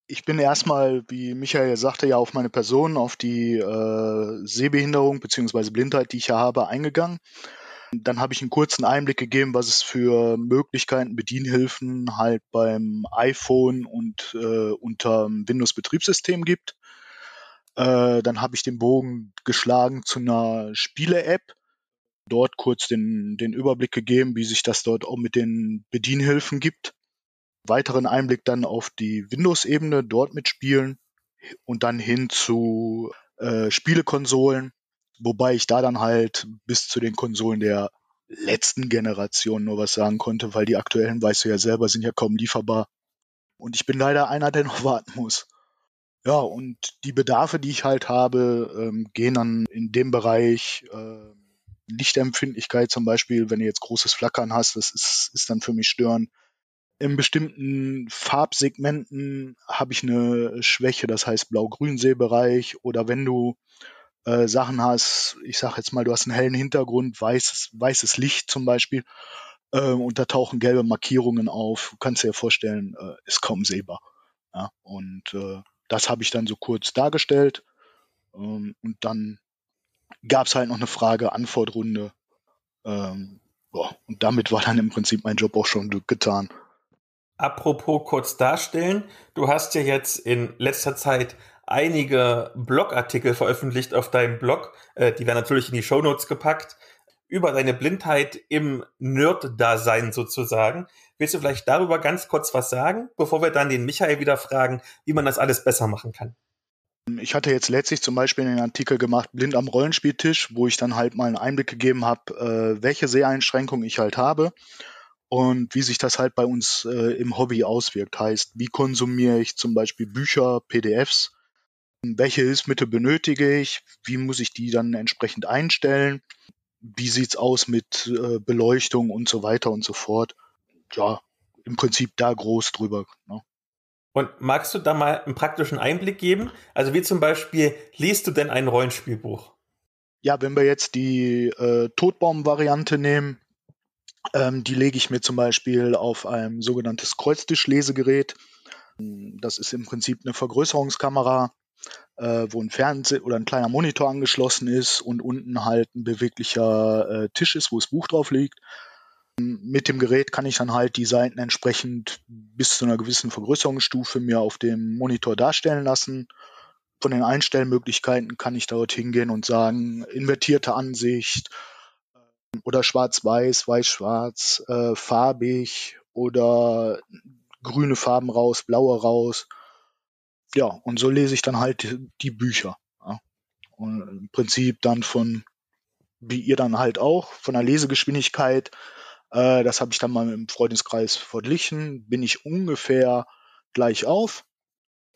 ich bin erstmal, wie Michael sagte, ja auf meine Person, auf die äh, Sehbehinderung bzw. Blindheit, die ich ja habe, eingegangen. Dann habe ich einen kurzen Einblick gegeben, was es für Möglichkeiten, Bedienhilfen halt beim iPhone und äh, unter Windows-Betriebssystem gibt. Äh, dann habe ich den Bogen geschlagen zu einer Spiele-App. Dort kurz den, den Überblick gegeben, wie sich das dort auch mit den Bedienhilfen gibt weiteren Einblick dann auf die Windows-Ebene, dort mitspielen und dann hin zu äh, Spielekonsolen, wobei ich da dann halt bis zu den Konsolen der letzten Generation nur was sagen konnte, weil die aktuellen, weißt du ja selber, sind ja kaum lieferbar. Und ich bin leider einer, der <laughs> noch warten muss. Ja, und die Bedarfe, die ich halt habe, ähm, gehen dann in dem Bereich äh, Lichtempfindlichkeit zum Beispiel, wenn du jetzt großes Flackern hast, das ist, ist dann für mich störend. In bestimmten Farbsegmenten habe ich eine Schwäche, das heißt Blau-Grün-Sehbereich oder wenn du äh, Sachen hast, ich sage jetzt mal, du hast einen hellen Hintergrund, weißes, weißes Licht zum Beispiel, äh, und da tauchen gelbe Markierungen auf, kannst dir vorstellen, äh, ist kaum sehbar. Ja, und äh, das habe ich dann so kurz dargestellt. Ähm, und dann gab es halt noch eine Frage-Antwort-Runde. Ähm, und damit war dann im Prinzip mein Job auch schon getan. Apropos kurz darstellen, du hast ja jetzt in letzter Zeit einige Blogartikel veröffentlicht auf deinem Blog. Äh, die werden natürlich in die Shownotes gepackt. Über deine Blindheit im Nerd-Dasein sozusagen. Willst du vielleicht darüber ganz kurz was sagen, bevor wir dann den Michael wieder fragen, wie man das alles besser machen kann? Ich hatte jetzt letztlich zum Beispiel einen Artikel gemacht, blind am Rollenspieltisch, wo ich dann halt mal einen Einblick gegeben habe, äh, welche Seheinschränkungen ich halt habe und wie sich das halt bei uns äh, im Hobby auswirkt. Heißt, wie konsumiere ich zum Beispiel Bücher, PDFs, welche Hilfsmittel benötige ich, wie muss ich die dann entsprechend einstellen, wie sieht's aus mit äh, Beleuchtung und so weiter und so fort ja, im Prinzip da groß drüber. Ne? Und magst du da mal einen praktischen Einblick geben? Also wie zum Beispiel, liest du denn ein Rollenspielbuch? Ja, wenn wir jetzt die äh, Todbaum-Variante nehmen, ähm, die lege ich mir zum Beispiel auf ein sogenanntes Kreuztischlesegerät. Das ist im Prinzip eine Vergrößerungskamera, äh, wo ein Fernseher oder ein kleiner Monitor angeschlossen ist und unten halt ein beweglicher äh, Tisch ist, wo das Buch drauf liegt. Mit dem Gerät kann ich dann halt die Seiten entsprechend bis zu einer gewissen Vergrößerungsstufe mir auf dem Monitor darstellen lassen. Von den Einstellmöglichkeiten kann ich dort hingehen und sagen, invertierte Ansicht oder schwarz-weiß, weiß-schwarz, äh, farbig oder grüne Farben raus, blaue raus. Ja, und so lese ich dann halt die Bücher. Ja. Und im Prinzip dann von, wie ihr dann halt auch, von der Lesegeschwindigkeit äh, das habe ich dann mal im Freundeskreis verglichen, bin ich ungefähr gleich auf.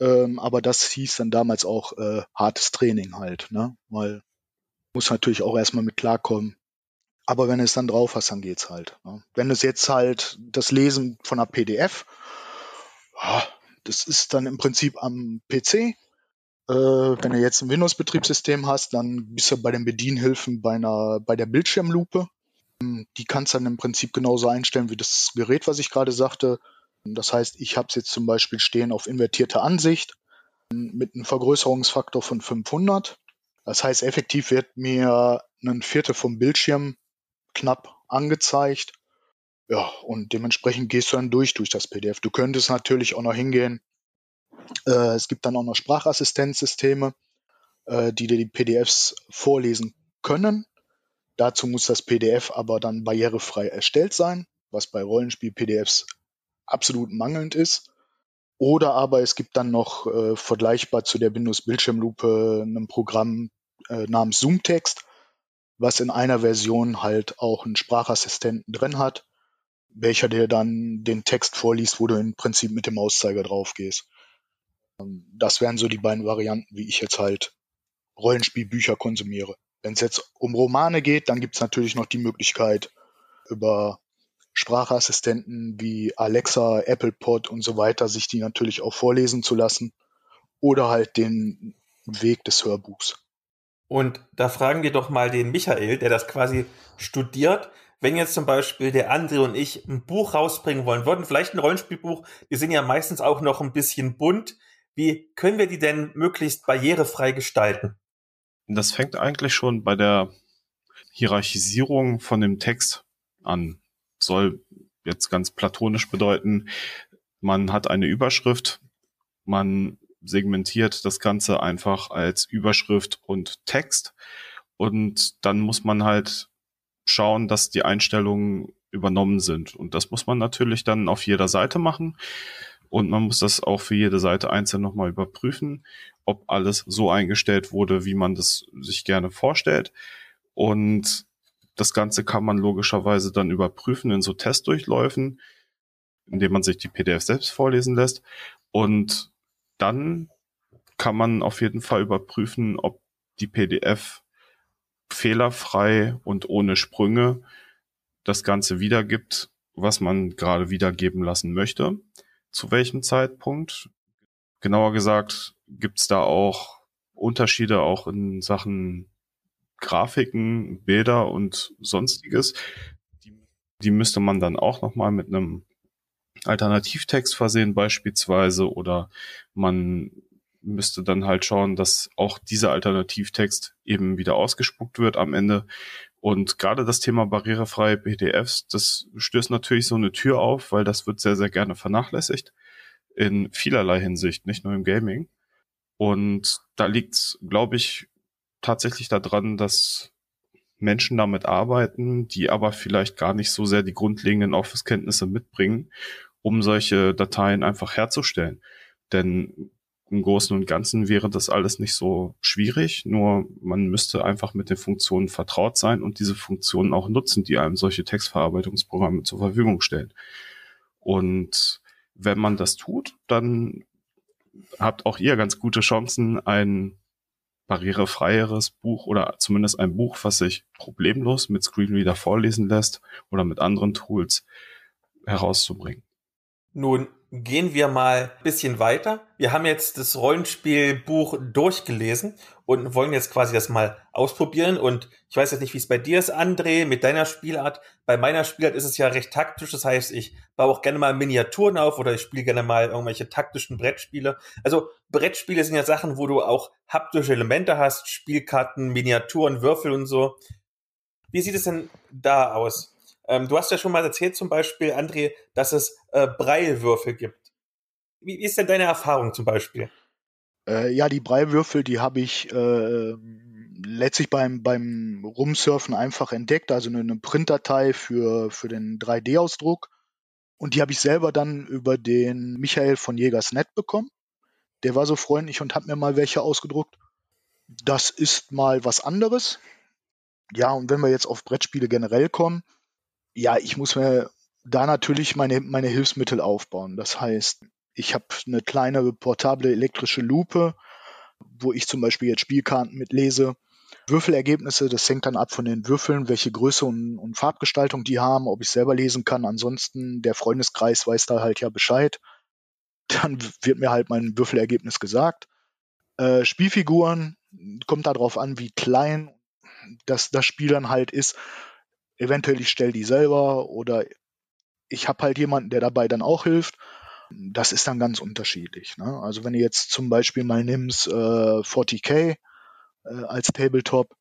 Ähm, aber das hieß dann damals auch äh, hartes Training halt, ne? Weil muss natürlich auch erstmal mit klarkommen. Aber wenn du es dann drauf hast, dann geht's halt. Ne? Wenn es jetzt halt das Lesen von einer PDF, das ist dann im Prinzip am PC. Äh, wenn du jetzt ein Windows-Betriebssystem hast, dann bist du bei den Bedienhilfen bei einer, bei der Bildschirmlupe. Die kannst dann im Prinzip genauso einstellen wie das Gerät, was ich gerade sagte. Das heißt, ich habe es jetzt zum Beispiel stehen auf invertierte Ansicht mit einem Vergrößerungsfaktor von 500. Das heißt, effektiv wird mir ein Viertel vom Bildschirm knapp angezeigt. Ja, und dementsprechend gehst du dann durch durch das PDF. Du könntest natürlich auch noch hingehen. Äh, es gibt dann auch noch Sprachassistenzsysteme, äh, die dir die PDFs vorlesen können. Dazu muss das PDF aber dann barrierefrei erstellt sein, was bei Rollenspiel-PDFs absolut mangelnd ist. Oder aber es gibt dann noch äh, vergleichbar zu der Windows-Bildschirmlupe ein Programm äh, namens Zoomtext, was in einer Version halt auch einen Sprachassistenten drin hat, welcher dir dann den Text vorliest, wo du im Prinzip mit dem Mauszeiger drauf gehst. Ähm, das wären so die beiden Varianten, wie ich jetzt halt Rollenspielbücher konsumiere. Wenn es jetzt um Romane geht, dann gibt es natürlich noch die Möglichkeit, über Sprachassistenten wie Alexa, ApplePod und so weiter, sich die natürlich auch vorlesen zu lassen. Oder halt den Weg des Hörbuchs. Und da fragen wir doch mal den Michael, der das quasi studiert. Wenn jetzt zum Beispiel der André und ich ein Buch rausbringen wollen würden, vielleicht ein Rollenspielbuch, die sind ja meistens auch noch ein bisschen bunt. Wie können wir die denn möglichst barrierefrei gestalten? Das fängt eigentlich schon bei der Hierarchisierung von dem Text an. Soll jetzt ganz platonisch bedeuten, man hat eine Überschrift, man segmentiert das Ganze einfach als Überschrift und Text und dann muss man halt schauen, dass die Einstellungen übernommen sind. Und das muss man natürlich dann auf jeder Seite machen. Und man muss das auch für jede Seite einzeln nochmal überprüfen, ob alles so eingestellt wurde, wie man das sich gerne vorstellt. Und das Ganze kann man logischerweise dann überprüfen in so Testdurchläufen, indem man sich die PDF selbst vorlesen lässt. Und dann kann man auf jeden Fall überprüfen, ob die PDF fehlerfrei und ohne Sprünge das Ganze wiedergibt, was man gerade wiedergeben lassen möchte. Zu welchem Zeitpunkt? Genauer gesagt, gibt's da auch Unterschiede auch in Sachen Grafiken, Bilder und sonstiges. Die, die müsste man dann auch nochmal mit einem Alternativtext versehen beispielsweise oder man müsste dann halt schauen, dass auch dieser Alternativtext eben wieder ausgespuckt wird am Ende. Und gerade das Thema barrierefreie PDFs, das stößt natürlich so eine Tür auf, weil das wird sehr, sehr gerne vernachlässigt in vielerlei Hinsicht, nicht nur im Gaming. Und da liegt es, glaube ich, tatsächlich daran, dass Menschen damit arbeiten, die aber vielleicht gar nicht so sehr die grundlegenden Office-Kenntnisse mitbringen, um solche Dateien einfach herzustellen. Denn im Großen und Ganzen wäre das alles nicht so schwierig, nur man müsste einfach mit den Funktionen vertraut sein und diese Funktionen auch nutzen, die einem solche Textverarbeitungsprogramme zur Verfügung stellen. Und wenn man das tut, dann habt auch ihr ganz gute Chancen, ein barrierefreieres Buch oder zumindest ein Buch, was sich problemlos mit Screenreader vorlesen lässt oder mit anderen Tools herauszubringen. Nun gehen wir mal ein bisschen weiter. Wir haben jetzt das Rollenspielbuch durchgelesen und wollen jetzt quasi das mal ausprobieren. Und ich weiß jetzt nicht, wie es bei dir ist, André, mit deiner Spielart. Bei meiner Spielart ist es ja recht taktisch. Das heißt, ich baue auch gerne mal Miniaturen auf oder ich spiele gerne mal irgendwelche taktischen Brettspiele. Also Brettspiele sind ja Sachen, wo du auch haptische Elemente hast, Spielkarten, Miniaturen, Würfel und so. Wie sieht es denn da aus? Ähm, du hast ja schon mal erzählt, zum Beispiel, André, dass es äh, Breilwürfel gibt. Wie, wie ist denn deine Erfahrung zum Beispiel? Äh, ja, die Breilwürfel, die habe ich äh, letztlich beim, beim Rumsurfen einfach entdeckt, also eine, eine Printdatei für, für den 3D-Ausdruck. Und die habe ich selber dann über den Michael von Jägersnet bekommen. Der war so freundlich und hat mir mal welche ausgedruckt. Das ist mal was anderes. Ja, und wenn wir jetzt auf Brettspiele generell kommen, ja, ich muss mir da natürlich meine, meine Hilfsmittel aufbauen. Das heißt, ich habe eine kleine portable elektrische Lupe, wo ich zum Beispiel jetzt Spielkarten mitlese. Würfelergebnisse, das hängt dann ab von den Würfeln, welche Größe und, und Farbgestaltung die haben, ob ich selber lesen kann. Ansonsten, der Freundeskreis weiß da halt ja Bescheid. Dann wird mir halt mein Würfelergebnis gesagt. Äh, Spielfiguren, kommt darauf an, wie klein das, das Spiel dann halt ist eventuell ich stelle die selber oder ich habe halt jemanden, der dabei dann auch hilft. Das ist dann ganz unterschiedlich. Ne? Also wenn du jetzt zum Beispiel mal nimmst äh, 40k äh, als Tabletop,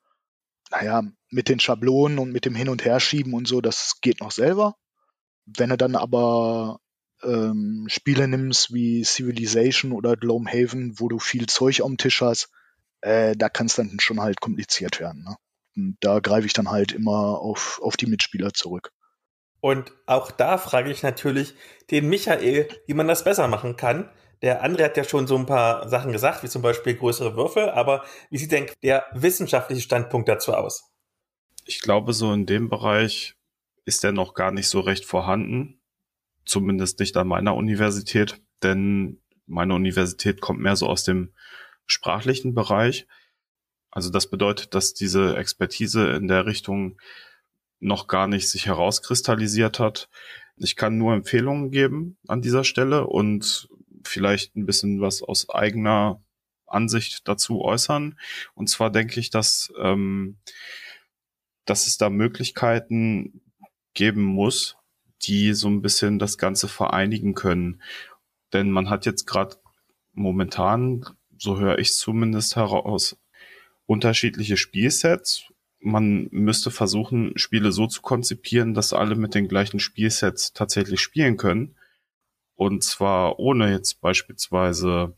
naja, mit den Schablonen und mit dem Hin- und Herschieben und so, das geht noch selber. Wenn du dann aber ähm, Spiele nimmst wie Civilization oder Gloomhaven, wo du viel Zeug am Tisch hast, äh, da kann es dann schon halt kompliziert werden. Ne? Und da greife ich dann halt immer auf, auf die Mitspieler zurück. Und auch da frage ich natürlich den Michael, wie man das besser machen kann. Der andere hat ja schon so ein paar Sachen gesagt, wie zum Beispiel größere Würfel, aber wie sieht denn der wissenschaftliche Standpunkt dazu aus? Ich glaube, so in dem Bereich ist er noch gar nicht so recht vorhanden. Zumindest nicht an meiner Universität, denn meine Universität kommt mehr so aus dem sprachlichen Bereich. Also das bedeutet, dass diese Expertise in der Richtung noch gar nicht sich herauskristallisiert hat. Ich kann nur Empfehlungen geben an dieser Stelle und vielleicht ein bisschen was aus eigener Ansicht dazu äußern. Und zwar denke ich, dass, ähm, dass es da Möglichkeiten geben muss, die so ein bisschen das Ganze vereinigen können. Denn man hat jetzt gerade momentan, so höre ich zumindest heraus, unterschiedliche Spielsets. Man müsste versuchen, Spiele so zu konzipieren, dass alle mit den gleichen Spielsets tatsächlich spielen können. Und zwar ohne jetzt beispielsweise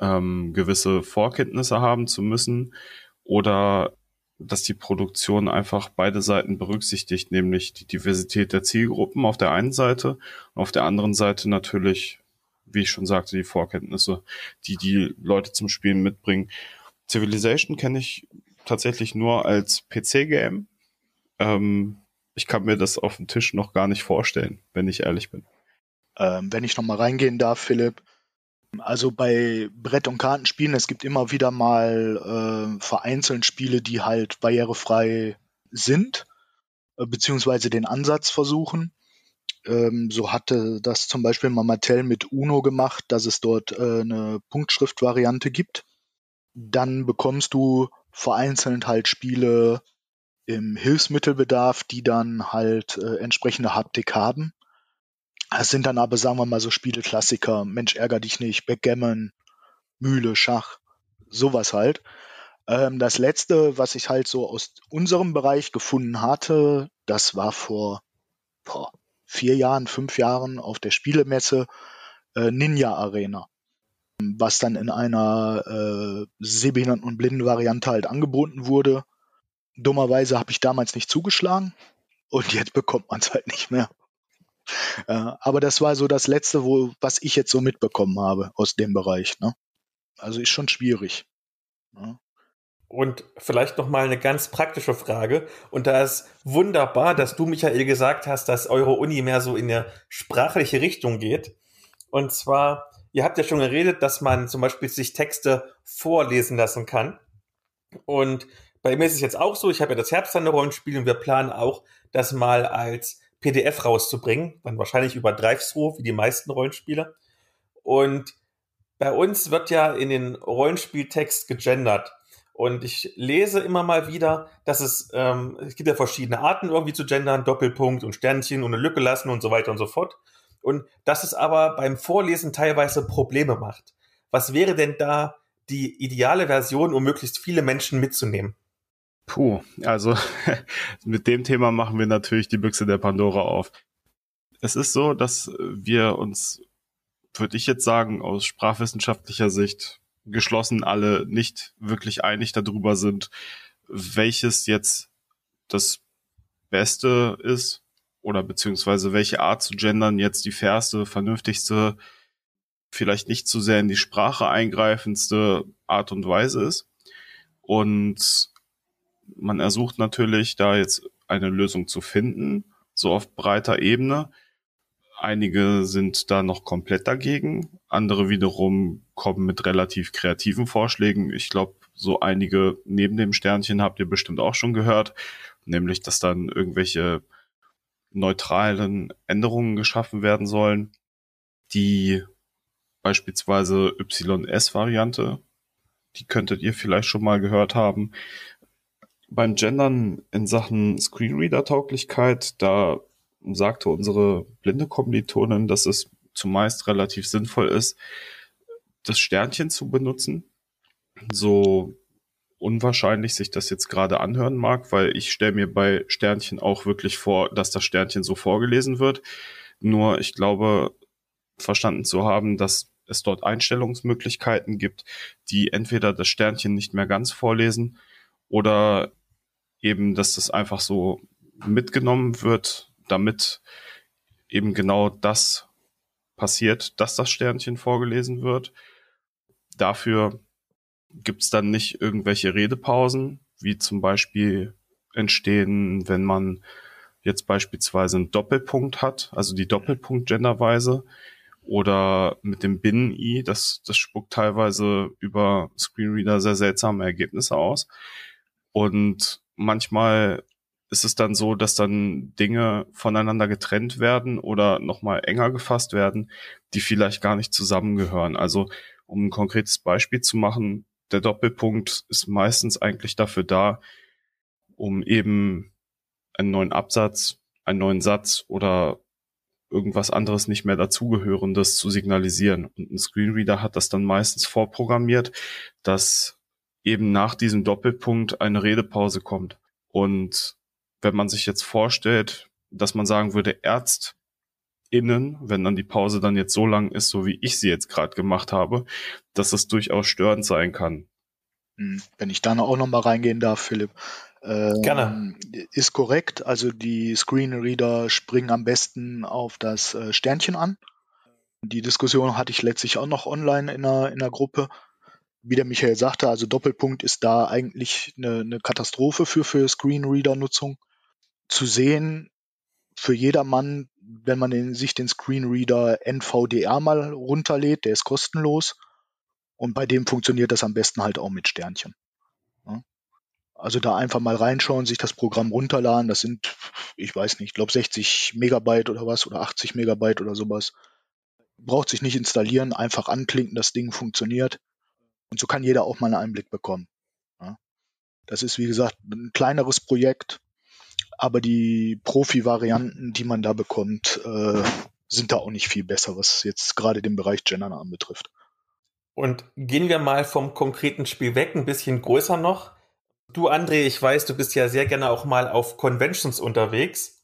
ähm, gewisse Vorkenntnisse haben zu müssen oder dass die Produktion einfach beide Seiten berücksichtigt, nämlich die Diversität der Zielgruppen auf der einen Seite und auf der anderen Seite natürlich, wie ich schon sagte, die Vorkenntnisse, die die Leute zum Spielen mitbringen. Civilization kenne ich tatsächlich nur als PC-Game. Ähm, ich kann mir das auf dem Tisch noch gar nicht vorstellen, wenn ich ehrlich bin. Ähm, wenn ich nochmal reingehen darf, Philipp, Also bei Brett- und Kartenspielen, es gibt immer wieder mal äh, vereinzelt Spiele, die halt barrierefrei sind, äh, beziehungsweise den Ansatz versuchen. Ähm, so hatte das zum Beispiel mal Mattel mit Uno gemacht, dass es dort äh, eine Punktschriftvariante gibt. Dann bekommst du vereinzelt halt Spiele im Hilfsmittelbedarf, die dann halt äh, entsprechende Haptik haben. Es sind dann aber, sagen wir mal, so Spieleklassiker, Mensch, ärger dich nicht, Backgammon, Mühle, Schach, sowas halt. Ähm, das letzte, was ich halt so aus unserem Bereich gefunden hatte, das war vor boah, vier Jahren, fünf Jahren auf der Spielemesse äh, Ninja Arena, was dann in einer äh, Sehbehinderten- und Blinden-Variante halt angeboten wurde. Dummerweise habe ich damals nicht zugeschlagen und jetzt bekommt man es halt nicht mehr. Äh, aber das war so das Letzte, wo, was ich jetzt so mitbekommen habe aus dem Bereich. Ne? Also ist schon schwierig. Ne? Und vielleicht noch mal eine ganz praktische Frage. Und da ist wunderbar, dass du, Michael, gesagt hast, dass eure Uni mehr so in eine sprachliche Richtung geht. Und zwar, ihr habt ja schon geredet, dass man zum Beispiel sich Texte vorlesen lassen kann. Und bei mir ist es jetzt auch so, ich habe ja das Herbstande-Rollenspiel und wir planen auch, das mal als PDF rauszubringen, dann wahrscheinlich über Drive-Thru, wie die meisten Rollenspiele. Und bei uns wird ja in den Rollenspieltext gegendert. Und ich lese immer mal wieder, dass es, ähm, es gibt ja verschiedene Arten irgendwie zu gendern, Doppelpunkt und Sternchen und eine Lücke lassen und so weiter und so fort. Und dass es aber beim Vorlesen teilweise Probleme macht. Was wäre denn da die ideale Version, um möglichst viele Menschen mitzunehmen? Puh, also <laughs> mit dem Thema machen wir natürlich die Büchse der Pandora auf. Es ist so, dass wir uns, würde ich jetzt sagen, aus sprachwissenschaftlicher Sicht geschlossen alle nicht wirklich einig darüber sind, welches jetzt das Beste ist oder beziehungsweise welche Art zu gendern jetzt die fairste, vernünftigste, vielleicht nicht zu sehr in die Sprache eingreifendste Art und Weise ist. Und man ersucht natürlich, da jetzt eine Lösung zu finden, so auf breiter Ebene. Einige sind da noch komplett dagegen, andere wiederum kommen mit relativ kreativen Vorschlägen. Ich glaube, so einige neben dem Sternchen habt ihr bestimmt auch schon gehört, nämlich dass dann irgendwelche neutralen Änderungen geschaffen werden sollen, die beispielsweise YS-Variante, die könntet ihr vielleicht schon mal gehört haben, beim Gendern in Sachen Screenreader-Tauglichkeit, da sagte unsere blinde Kommilitonin, dass es zumeist relativ sinnvoll ist, das Sternchen zu benutzen. So unwahrscheinlich sich das jetzt gerade anhören mag, weil ich stelle mir bei Sternchen auch wirklich vor, dass das Sternchen so vorgelesen wird. Nur ich glaube, verstanden zu haben, dass es dort Einstellungsmöglichkeiten gibt, die entweder das Sternchen nicht mehr ganz vorlesen oder eben, dass das einfach so mitgenommen wird, damit eben genau das passiert, dass das Sternchen vorgelesen wird. Dafür gibt's dann nicht irgendwelche Redepausen, wie zum Beispiel entstehen, wenn man jetzt beispielsweise einen Doppelpunkt hat, also die Doppelpunkt-Genderweise, oder mit dem Binnen-I, das, das spuckt teilweise über Screenreader sehr seltsame Ergebnisse aus. Und manchmal ist es dann so, dass dann Dinge voneinander getrennt werden oder nochmal enger gefasst werden, die vielleicht gar nicht zusammengehören. Also um ein konkretes Beispiel zu machen, der Doppelpunkt ist meistens eigentlich dafür da, um eben einen neuen Absatz, einen neuen Satz oder irgendwas anderes nicht mehr dazugehörendes zu signalisieren. Und ein Screenreader hat das dann meistens vorprogrammiert, dass eben nach diesem Doppelpunkt eine Redepause kommt. Und wenn man sich jetzt vorstellt, dass man sagen würde, ÄrztInnen, wenn dann die Pause dann jetzt so lang ist, so wie ich sie jetzt gerade gemacht habe, dass es durchaus störend sein kann. Hm, wenn ich da auch noch mal reingehen darf, Philipp. Ähm, Gerne. Ist korrekt. Also die Screenreader springen am besten auf das äh, Sternchen an. Die Diskussion hatte ich letztlich auch noch online in einer, in einer Gruppe wie der Michael sagte, also Doppelpunkt ist da eigentlich eine, eine Katastrophe für, für Screenreader-Nutzung. Zu sehen, für jedermann, wenn man den, sich den Screenreader NVDR mal runterlädt, der ist kostenlos. Und bei dem funktioniert das am besten halt auch mit Sternchen. Ja. Also da einfach mal reinschauen, sich das Programm runterladen. Das sind, ich weiß nicht, ich glaube 60 Megabyte oder was oder 80 Megabyte oder sowas. Braucht sich nicht installieren, einfach anklinken, das Ding funktioniert. Und so kann jeder auch mal einen Einblick bekommen. Ja. Das ist, wie gesagt, ein kleineres Projekt, aber die Profi-Varianten, die man da bekommt, äh, sind da auch nicht viel besser, was jetzt gerade den Bereich Gendern anbetrifft. Und gehen wir mal vom konkreten Spiel weg, ein bisschen größer noch. Du, André, ich weiß, du bist ja sehr gerne auch mal auf Conventions unterwegs.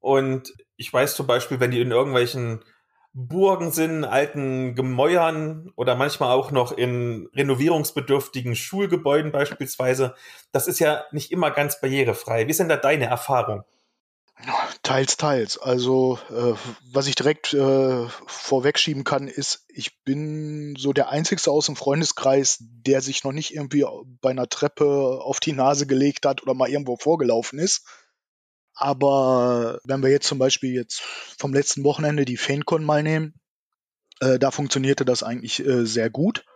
Und ich weiß zum Beispiel, wenn die in irgendwelchen Burgen sind, alten Gemäuern oder manchmal auch noch in renovierungsbedürftigen Schulgebäuden beispielsweise. Das ist ja nicht immer ganz barrierefrei. Wie sind da deine Erfahrungen? Teils, teils. Also, äh, was ich direkt äh, vorwegschieben kann, ist, ich bin so der Einzige aus dem Freundeskreis, der sich noch nicht irgendwie bei einer Treppe auf die Nase gelegt hat oder mal irgendwo vorgelaufen ist. Aber wenn wir jetzt zum Beispiel jetzt vom letzten Wochenende die FaneCon mal nehmen, äh, da funktionierte das eigentlich äh, sehr gut.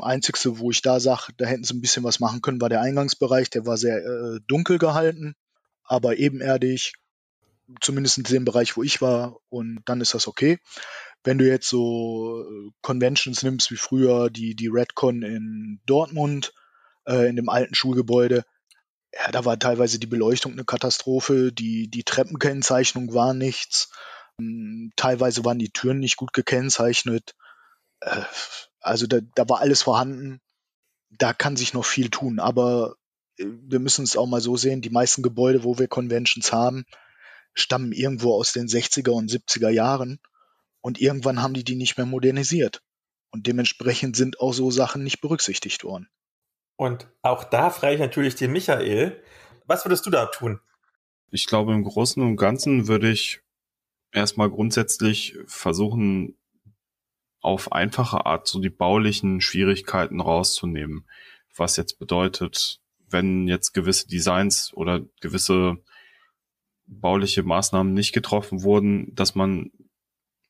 Einzigste, wo ich da sage, da hätten sie ein bisschen was machen können, war der Eingangsbereich. Der war sehr äh, dunkel gehalten, aber ebenerdig, zumindest in dem Bereich, wo ich war. Und dann ist das okay. Wenn du jetzt so äh, Conventions nimmst wie früher, die, die Redcon in Dortmund, äh, in dem alten Schulgebäude, ja, da war teilweise die Beleuchtung eine Katastrophe, die, die Treppenkennzeichnung war nichts, hm, teilweise waren die Türen nicht gut gekennzeichnet. Äh, also da, da war alles vorhanden. Da kann sich noch viel tun, aber äh, wir müssen es auch mal so sehen, die meisten Gebäude, wo wir Conventions haben, stammen irgendwo aus den 60er und 70er Jahren und irgendwann haben die die nicht mehr modernisiert. Und dementsprechend sind auch so Sachen nicht berücksichtigt worden. Und auch da frage ich natürlich den Michael, was würdest du da tun? Ich glaube, im Großen und Ganzen würde ich erstmal grundsätzlich versuchen, auf einfache Art so die baulichen Schwierigkeiten rauszunehmen. Was jetzt bedeutet, wenn jetzt gewisse Designs oder gewisse bauliche Maßnahmen nicht getroffen wurden, dass man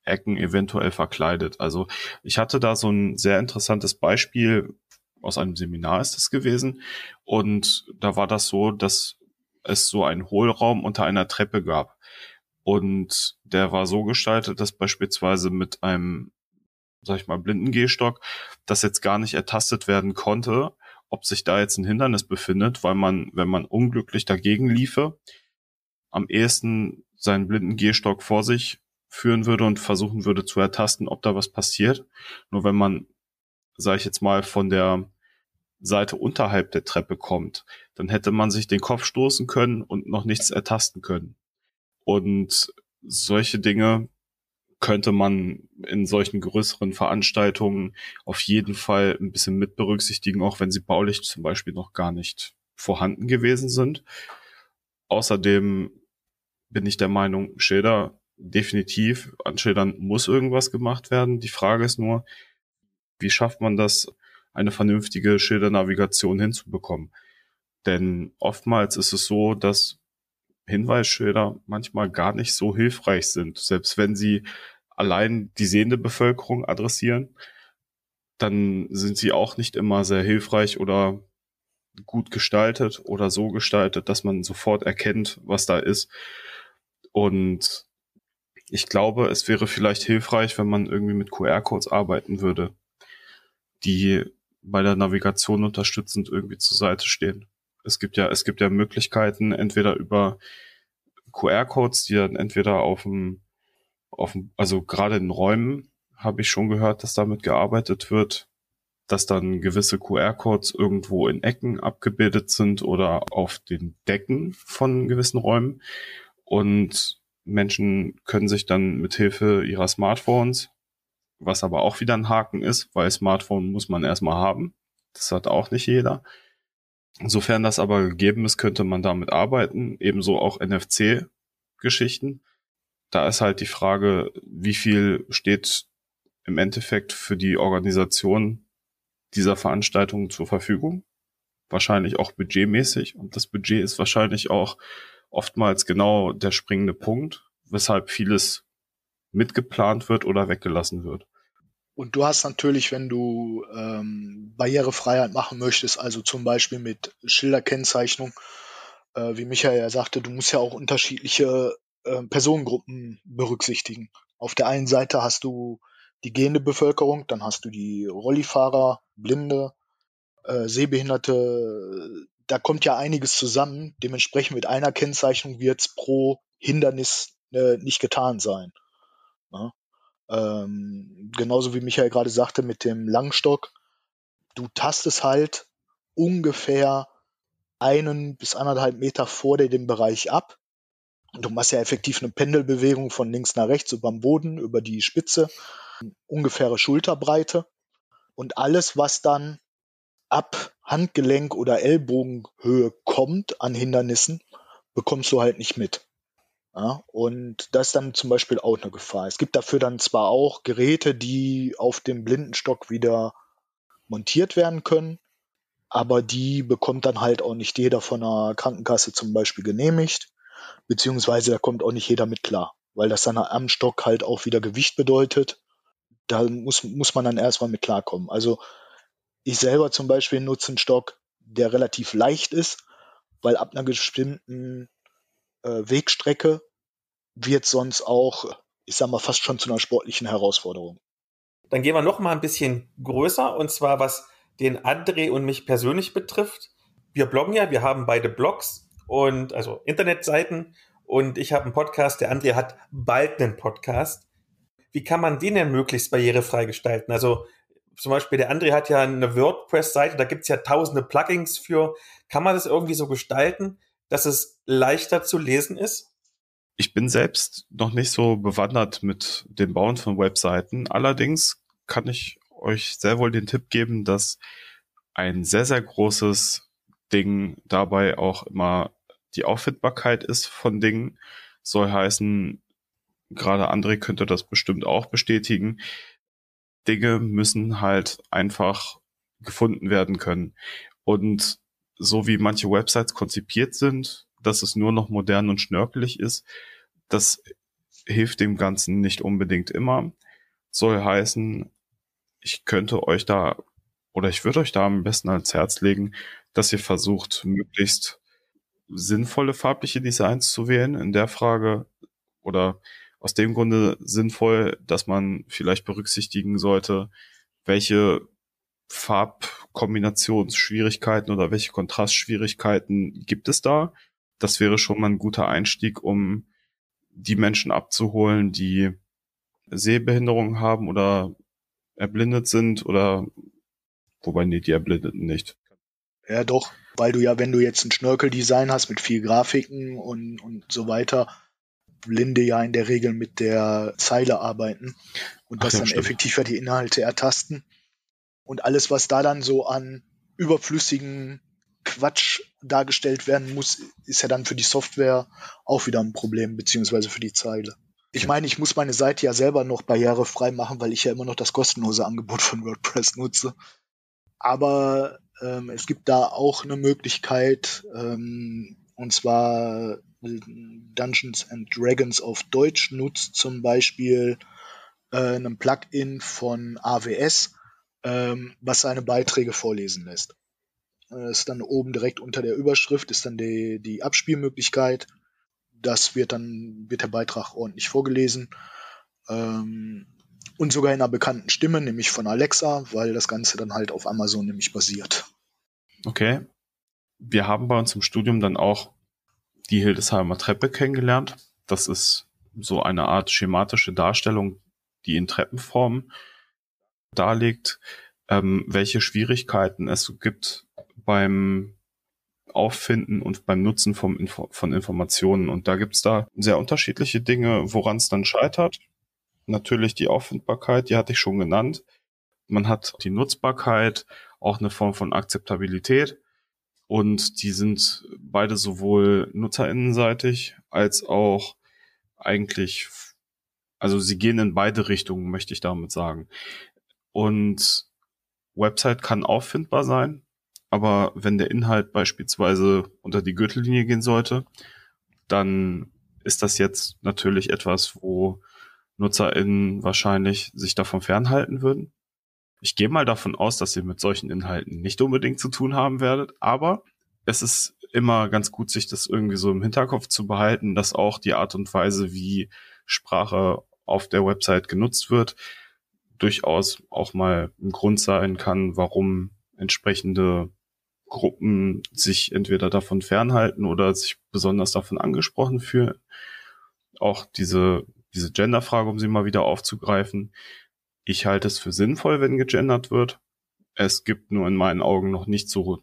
Ecken eventuell verkleidet. Also ich hatte da so ein sehr interessantes Beispiel aus einem Seminar ist es gewesen. Und da war das so, dass es so einen Hohlraum unter einer Treppe gab. Und der war so gestaltet, dass beispielsweise mit einem, sag ich mal, blinden Gehstock das jetzt gar nicht ertastet werden konnte, ob sich da jetzt ein Hindernis befindet, weil man, wenn man unglücklich dagegen liefe, am ehesten seinen blinden Gehstock vor sich führen würde und versuchen würde zu ertasten, ob da was passiert. Nur wenn man sage ich jetzt mal, von der Seite unterhalb der Treppe kommt, dann hätte man sich den Kopf stoßen können und noch nichts ertasten können. Und solche Dinge könnte man in solchen größeren Veranstaltungen auf jeden Fall ein bisschen mit berücksichtigen, auch wenn sie baulich zum Beispiel noch gar nicht vorhanden gewesen sind. Außerdem bin ich der Meinung, Schilder definitiv, an Schildern muss irgendwas gemacht werden. Die Frage ist nur, wie schafft man das, eine vernünftige Schildernavigation hinzubekommen? Denn oftmals ist es so, dass Hinweisschilder manchmal gar nicht so hilfreich sind, selbst wenn sie allein die sehende Bevölkerung adressieren, dann sind sie auch nicht immer sehr hilfreich oder gut gestaltet oder so gestaltet, dass man sofort erkennt, was da ist. Und ich glaube, es wäre vielleicht hilfreich, wenn man irgendwie mit QR-Codes arbeiten würde, die bei der Navigation unterstützend irgendwie zur Seite stehen. Es gibt ja, es gibt ja Möglichkeiten, entweder über QR-Codes, die dann entweder auf dem, auf dem, also gerade in Räumen habe ich schon gehört, dass damit gearbeitet wird, dass dann gewisse QR-Codes irgendwo in Ecken abgebildet sind oder auf den Decken von gewissen Räumen. Und Menschen können sich dann mit Hilfe ihrer Smartphones was aber auch wieder ein Haken ist, weil Smartphone muss man erstmal haben. Das hat auch nicht jeder. Insofern das aber gegeben ist, könnte man damit arbeiten. Ebenso auch NFC-Geschichten. Da ist halt die Frage, wie viel steht im Endeffekt für die Organisation dieser Veranstaltungen zur Verfügung. Wahrscheinlich auch budgetmäßig. Und das Budget ist wahrscheinlich auch oftmals genau der springende Punkt, weshalb vieles mitgeplant wird oder weggelassen wird. Und du hast natürlich, wenn du ähm, Barrierefreiheit machen möchtest, also zum Beispiel mit Schilderkennzeichnung, äh, wie Michael ja sagte, du musst ja auch unterschiedliche äh, Personengruppen berücksichtigen. Auf der einen Seite hast du die gehende Bevölkerung, dann hast du die Rollifahrer, Blinde, äh, Sehbehinderte. Da kommt ja einiges zusammen. Dementsprechend mit einer Kennzeichnung wird es pro Hindernis äh, nicht getan sein. Ja? Ähm, genauso wie Michael gerade sagte mit dem Langstock, du tastest halt ungefähr einen bis anderthalb Meter vor dir den Bereich ab. Du machst ja effektiv eine Pendelbewegung von links nach rechts über den Boden, über die Spitze, ungefähre Schulterbreite. Und alles, was dann ab Handgelenk oder Ellbogenhöhe kommt an Hindernissen, bekommst du halt nicht mit. Ja, und das ist dann zum Beispiel auch eine Gefahr. Es gibt dafür dann zwar auch Geräte, die auf dem Blindenstock wieder montiert werden können, aber die bekommt dann halt auch nicht jeder von einer Krankenkasse zum Beispiel genehmigt, beziehungsweise da kommt auch nicht jeder mit klar, weil das dann am Stock halt auch wieder Gewicht bedeutet. Da muss, muss man dann erstmal mit klarkommen. Also ich selber zum Beispiel nutze einen Stock, der relativ leicht ist, weil ab einer bestimmten Wegstrecke wird sonst auch, ich sag mal, fast schon zu einer sportlichen Herausforderung. Dann gehen wir noch mal ein bisschen größer und zwar was den André und mich persönlich betrifft. Wir bloggen ja, wir haben beide Blogs und also Internetseiten und ich habe einen Podcast, der André hat bald einen Podcast. Wie kann man den denn möglichst barrierefrei gestalten? Also zum Beispiel der André hat ja eine WordPress-Seite, da gibt's ja tausende Plugins für. Kann man das irgendwie so gestalten, dass es leichter zu lesen ist? Ich bin selbst noch nicht so bewandert mit dem Bauen von Webseiten. Allerdings kann ich euch sehr wohl den Tipp geben, dass ein sehr, sehr großes Ding dabei auch immer die Auffindbarkeit ist von Dingen. Soll heißen, gerade André könnte das bestimmt auch bestätigen. Dinge müssen halt einfach gefunden werden können. Und so wie manche Websites konzipiert sind, dass es nur noch modern und schnörkelig ist. Das hilft dem Ganzen nicht unbedingt immer. Soll heißen, ich könnte euch da oder ich würde euch da am besten ans Herz legen, dass ihr versucht, möglichst sinnvolle farbliche Designs zu wählen in der Frage oder aus dem Grunde sinnvoll, dass man vielleicht berücksichtigen sollte, welche Farbkombinationsschwierigkeiten oder welche Kontrastschwierigkeiten gibt es da das wäre schon mal ein guter Einstieg, um die Menschen abzuholen, die Sehbehinderung haben oder erblindet sind oder wobei nee, die Erblindeten nicht. Ja, doch, weil du ja, wenn du jetzt ein Schnörkeldesign hast mit viel Grafiken und, und so weiter, Blinde ja in der Regel mit der Zeile arbeiten und das ja, dann stimmt. effektiver die Inhalte ertasten. Und alles, was da dann so an überflüssigen Quatsch dargestellt werden muss, ist ja dann für die Software auch wieder ein Problem, beziehungsweise für die Zeile. Ich meine, ich muss meine Seite ja selber noch barrierefrei machen, weil ich ja immer noch das kostenlose Angebot von WordPress nutze. Aber ähm, es gibt da auch eine Möglichkeit, ähm, und zwar Dungeons and Dragons auf Deutsch nutzt zum Beispiel äh, ein Plugin von AWS, ähm, was seine Beiträge vorlesen lässt. Äh, ist dann oben direkt unter der Überschrift, ist dann die, die Abspielmöglichkeit. Das wird dann, wird der Beitrag ordentlich vorgelesen. Ähm, und sogar in einer bekannten Stimme, nämlich von Alexa, weil das Ganze dann halt auf Amazon nämlich basiert. Okay. Wir haben bei uns im Studium dann auch die Hildesheimer Treppe kennengelernt. Das ist so eine Art schematische Darstellung, die in Treppenform darlegt, ähm, welche Schwierigkeiten es gibt, beim Auffinden und beim Nutzen vom Info von Informationen. Und da gibt's da sehr unterschiedliche Dinge, woran es dann scheitert. Natürlich die Auffindbarkeit, die hatte ich schon genannt. Man hat die Nutzbarkeit, auch eine Form von Akzeptabilität. Und die sind beide sowohl nutzerinnenseitig als auch eigentlich, also sie gehen in beide Richtungen, möchte ich damit sagen. Und Website kann auffindbar sein, aber wenn der Inhalt beispielsweise unter die Gürtellinie gehen sollte, dann ist das jetzt natürlich etwas, wo NutzerInnen wahrscheinlich sich davon fernhalten würden. Ich gehe mal davon aus, dass ihr mit solchen Inhalten nicht unbedingt zu tun haben werdet, aber es ist immer ganz gut, sich das irgendwie so im Hinterkopf zu behalten, dass auch die Art und Weise, wie Sprache auf der Website genutzt wird, durchaus auch mal ein Grund sein kann, warum entsprechende Gruppen sich entweder davon fernhalten oder sich besonders davon angesprochen fühlen. Auch diese, diese Genderfrage, um sie mal wieder aufzugreifen. Ich halte es für sinnvoll, wenn gegendert wird. Es gibt nur in meinen Augen noch nicht so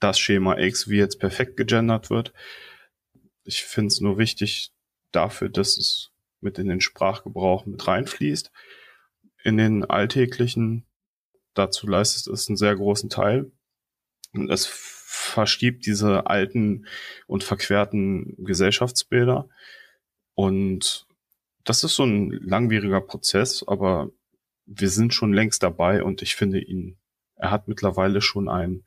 das Schema X, wie jetzt perfekt gegendert wird. Ich finde es nur wichtig dafür, dass es mit in den Sprachgebrauch mit reinfließt. In den alltäglichen, dazu leistet es einen sehr großen Teil. Und es verschiebt diese alten und verquerten Gesellschaftsbilder. Und das ist so ein langwieriger Prozess, aber wir sind schon längst dabei und ich finde ihn, er hat mittlerweile schon ein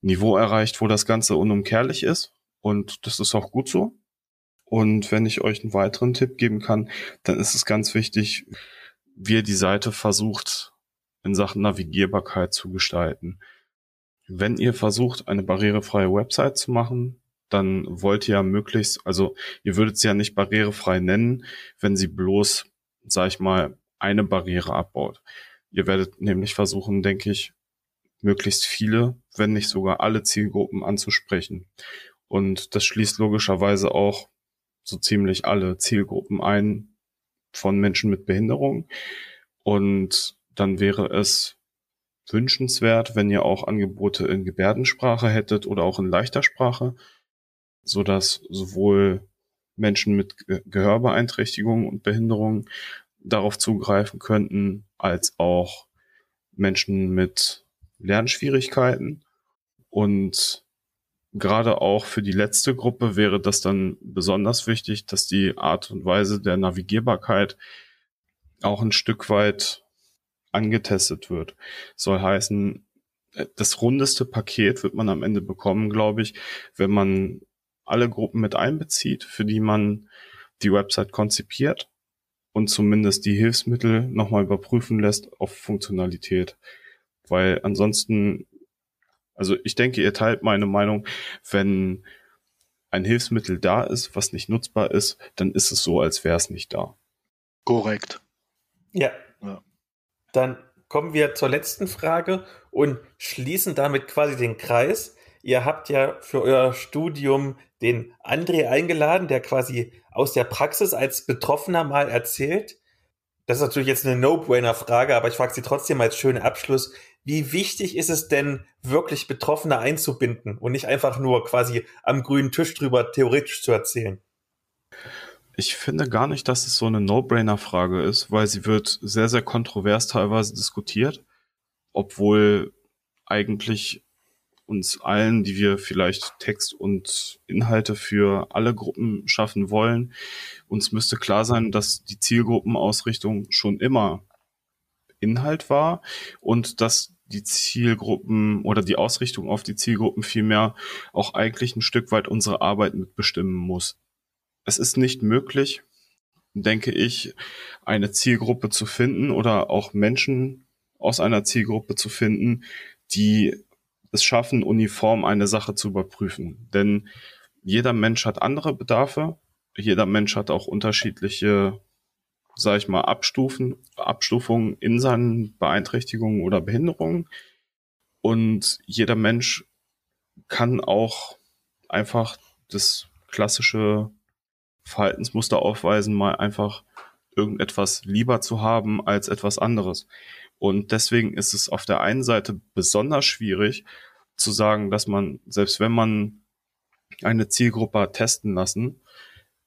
Niveau erreicht, wo das Ganze unumkehrlich ist. Und das ist auch gut so. Und wenn ich euch einen weiteren Tipp geben kann, dann ist es ganz wichtig, wie ihr die Seite versucht, in Sachen Navigierbarkeit zu gestalten. Wenn ihr versucht, eine barrierefreie Website zu machen, dann wollt ihr ja möglichst, also ihr würdet sie ja nicht barrierefrei nennen, wenn sie bloß, sag ich mal, eine Barriere abbaut. Ihr werdet nämlich versuchen, denke ich, möglichst viele, wenn nicht sogar alle Zielgruppen anzusprechen. Und das schließt logischerweise auch so ziemlich alle Zielgruppen ein von Menschen mit Behinderung. Und dann wäre es wünschenswert, wenn ihr auch Angebote in Gebärdensprache hättet oder auch in leichter Sprache, so dass sowohl Menschen mit Gehörbeeinträchtigungen und Behinderungen darauf zugreifen könnten, als auch Menschen mit Lernschwierigkeiten. Und gerade auch für die letzte Gruppe wäre das dann besonders wichtig, dass die Art und Weise der Navigierbarkeit auch ein Stück weit angetestet wird. Soll heißen, das rundeste Paket wird man am Ende bekommen, glaube ich, wenn man alle Gruppen mit einbezieht, für die man die Website konzipiert und zumindest die Hilfsmittel nochmal überprüfen lässt auf Funktionalität. Weil ansonsten, also ich denke, ihr teilt meine Meinung, wenn ein Hilfsmittel da ist, was nicht nutzbar ist, dann ist es so, als wäre es nicht da. Korrekt. Ja. ja. Dann kommen wir zur letzten Frage und schließen damit quasi den Kreis. Ihr habt ja für euer Studium den André eingeladen, der quasi aus der Praxis als Betroffener mal erzählt. Das ist natürlich jetzt eine No-Brainer-Frage, aber ich frage Sie trotzdem als schönen Abschluss. Wie wichtig ist es denn, wirklich Betroffene einzubinden und nicht einfach nur quasi am grünen Tisch drüber theoretisch zu erzählen? Ich finde gar nicht, dass es so eine No-Brainer-Frage ist, weil sie wird sehr, sehr kontrovers teilweise diskutiert, obwohl eigentlich uns allen, die wir vielleicht Text und Inhalte für alle Gruppen schaffen wollen, uns müsste klar sein, dass die Zielgruppenausrichtung schon immer Inhalt war und dass die Zielgruppen oder die Ausrichtung auf die Zielgruppen vielmehr auch eigentlich ein Stück weit unsere Arbeit mitbestimmen muss. Es ist nicht möglich, denke ich, eine Zielgruppe zu finden oder auch Menschen aus einer Zielgruppe zu finden, die es schaffen, uniform eine Sache zu überprüfen. Denn jeder Mensch hat andere Bedarfe. Jeder Mensch hat auch unterschiedliche, sage ich mal, Abstufen, Abstufungen in seinen Beeinträchtigungen oder Behinderungen. Und jeder Mensch kann auch einfach das klassische Verhaltensmuster aufweisen, mal einfach irgendetwas lieber zu haben als etwas anderes. Und deswegen ist es auf der einen Seite besonders schwierig zu sagen, dass man, selbst wenn man eine Zielgruppe testen lassen,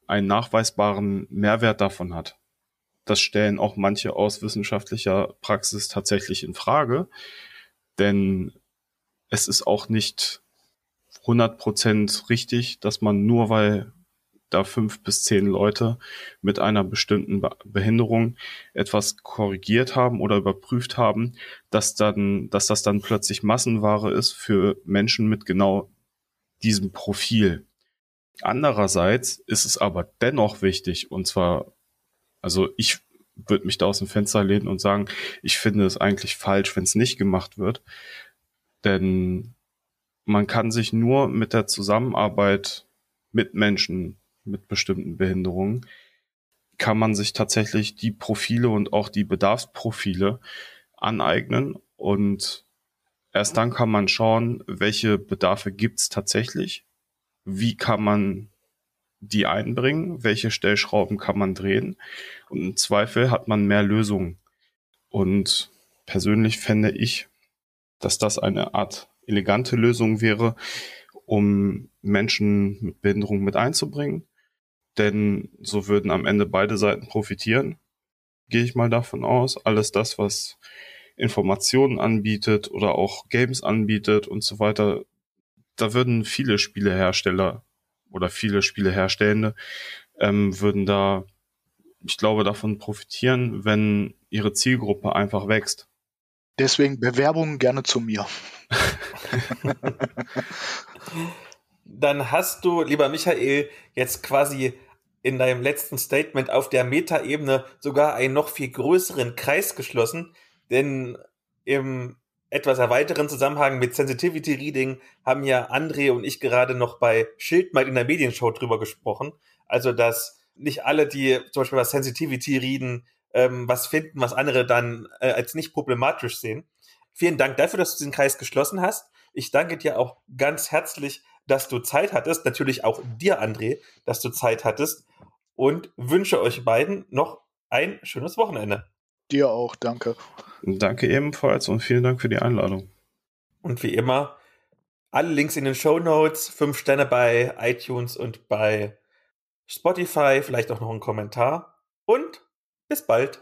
einen nachweisbaren Mehrwert davon hat. Das stellen auch manche aus wissenschaftlicher Praxis tatsächlich in Frage, denn es ist auch nicht 100% richtig, dass man nur weil da fünf bis zehn Leute mit einer bestimmten Behinderung etwas korrigiert haben oder überprüft haben, dass dann, dass das dann plötzlich Massenware ist für Menschen mit genau diesem Profil. Andererseits ist es aber dennoch wichtig, und zwar, also ich würde mich da aus dem Fenster lehnen und sagen, ich finde es eigentlich falsch, wenn es nicht gemacht wird. Denn man kann sich nur mit der Zusammenarbeit mit Menschen mit bestimmten Behinderungen, kann man sich tatsächlich die Profile und auch die Bedarfsprofile aneignen und erst dann kann man schauen, welche Bedarfe gibt's tatsächlich, wie kann man die einbringen, welche Stellschrauben kann man drehen und im Zweifel hat man mehr Lösungen. Und persönlich fände ich, dass das eine Art elegante Lösung wäre, um Menschen mit Behinderung mit einzubringen. Denn so würden am Ende beide Seiten profitieren. Gehe ich mal davon aus. Alles das, was Informationen anbietet oder auch Games anbietet und so weiter, da würden viele Spielehersteller oder viele Spieleherstellende ähm, würden da, ich glaube, davon profitieren, wenn ihre Zielgruppe einfach wächst. Deswegen Bewerbungen gerne zu mir. <laughs> Dann hast du, lieber Michael, jetzt quasi in deinem letzten Statement auf der Metaebene sogar einen noch viel größeren Kreis geschlossen, denn im etwas erweiteren Zusammenhang mit Sensitivity Reading haben ja André und ich gerade noch bei Schildmeid in der Medienshow drüber gesprochen. Also, dass nicht alle, die zum Beispiel was Sensitivity reden, ähm, was finden, was andere dann äh, als nicht problematisch sehen. Vielen Dank dafür, dass du diesen Kreis geschlossen hast. Ich danke dir auch ganz herzlich, dass du Zeit hattest. Natürlich auch dir, André, dass du Zeit hattest. Und wünsche euch beiden noch ein schönes Wochenende. Dir auch, danke. Danke ebenfalls und vielen Dank für die Einladung. Und wie immer, alle Links in den Show Notes, fünf Sterne bei iTunes und bei Spotify, vielleicht auch noch ein Kommentar. Und bis bald.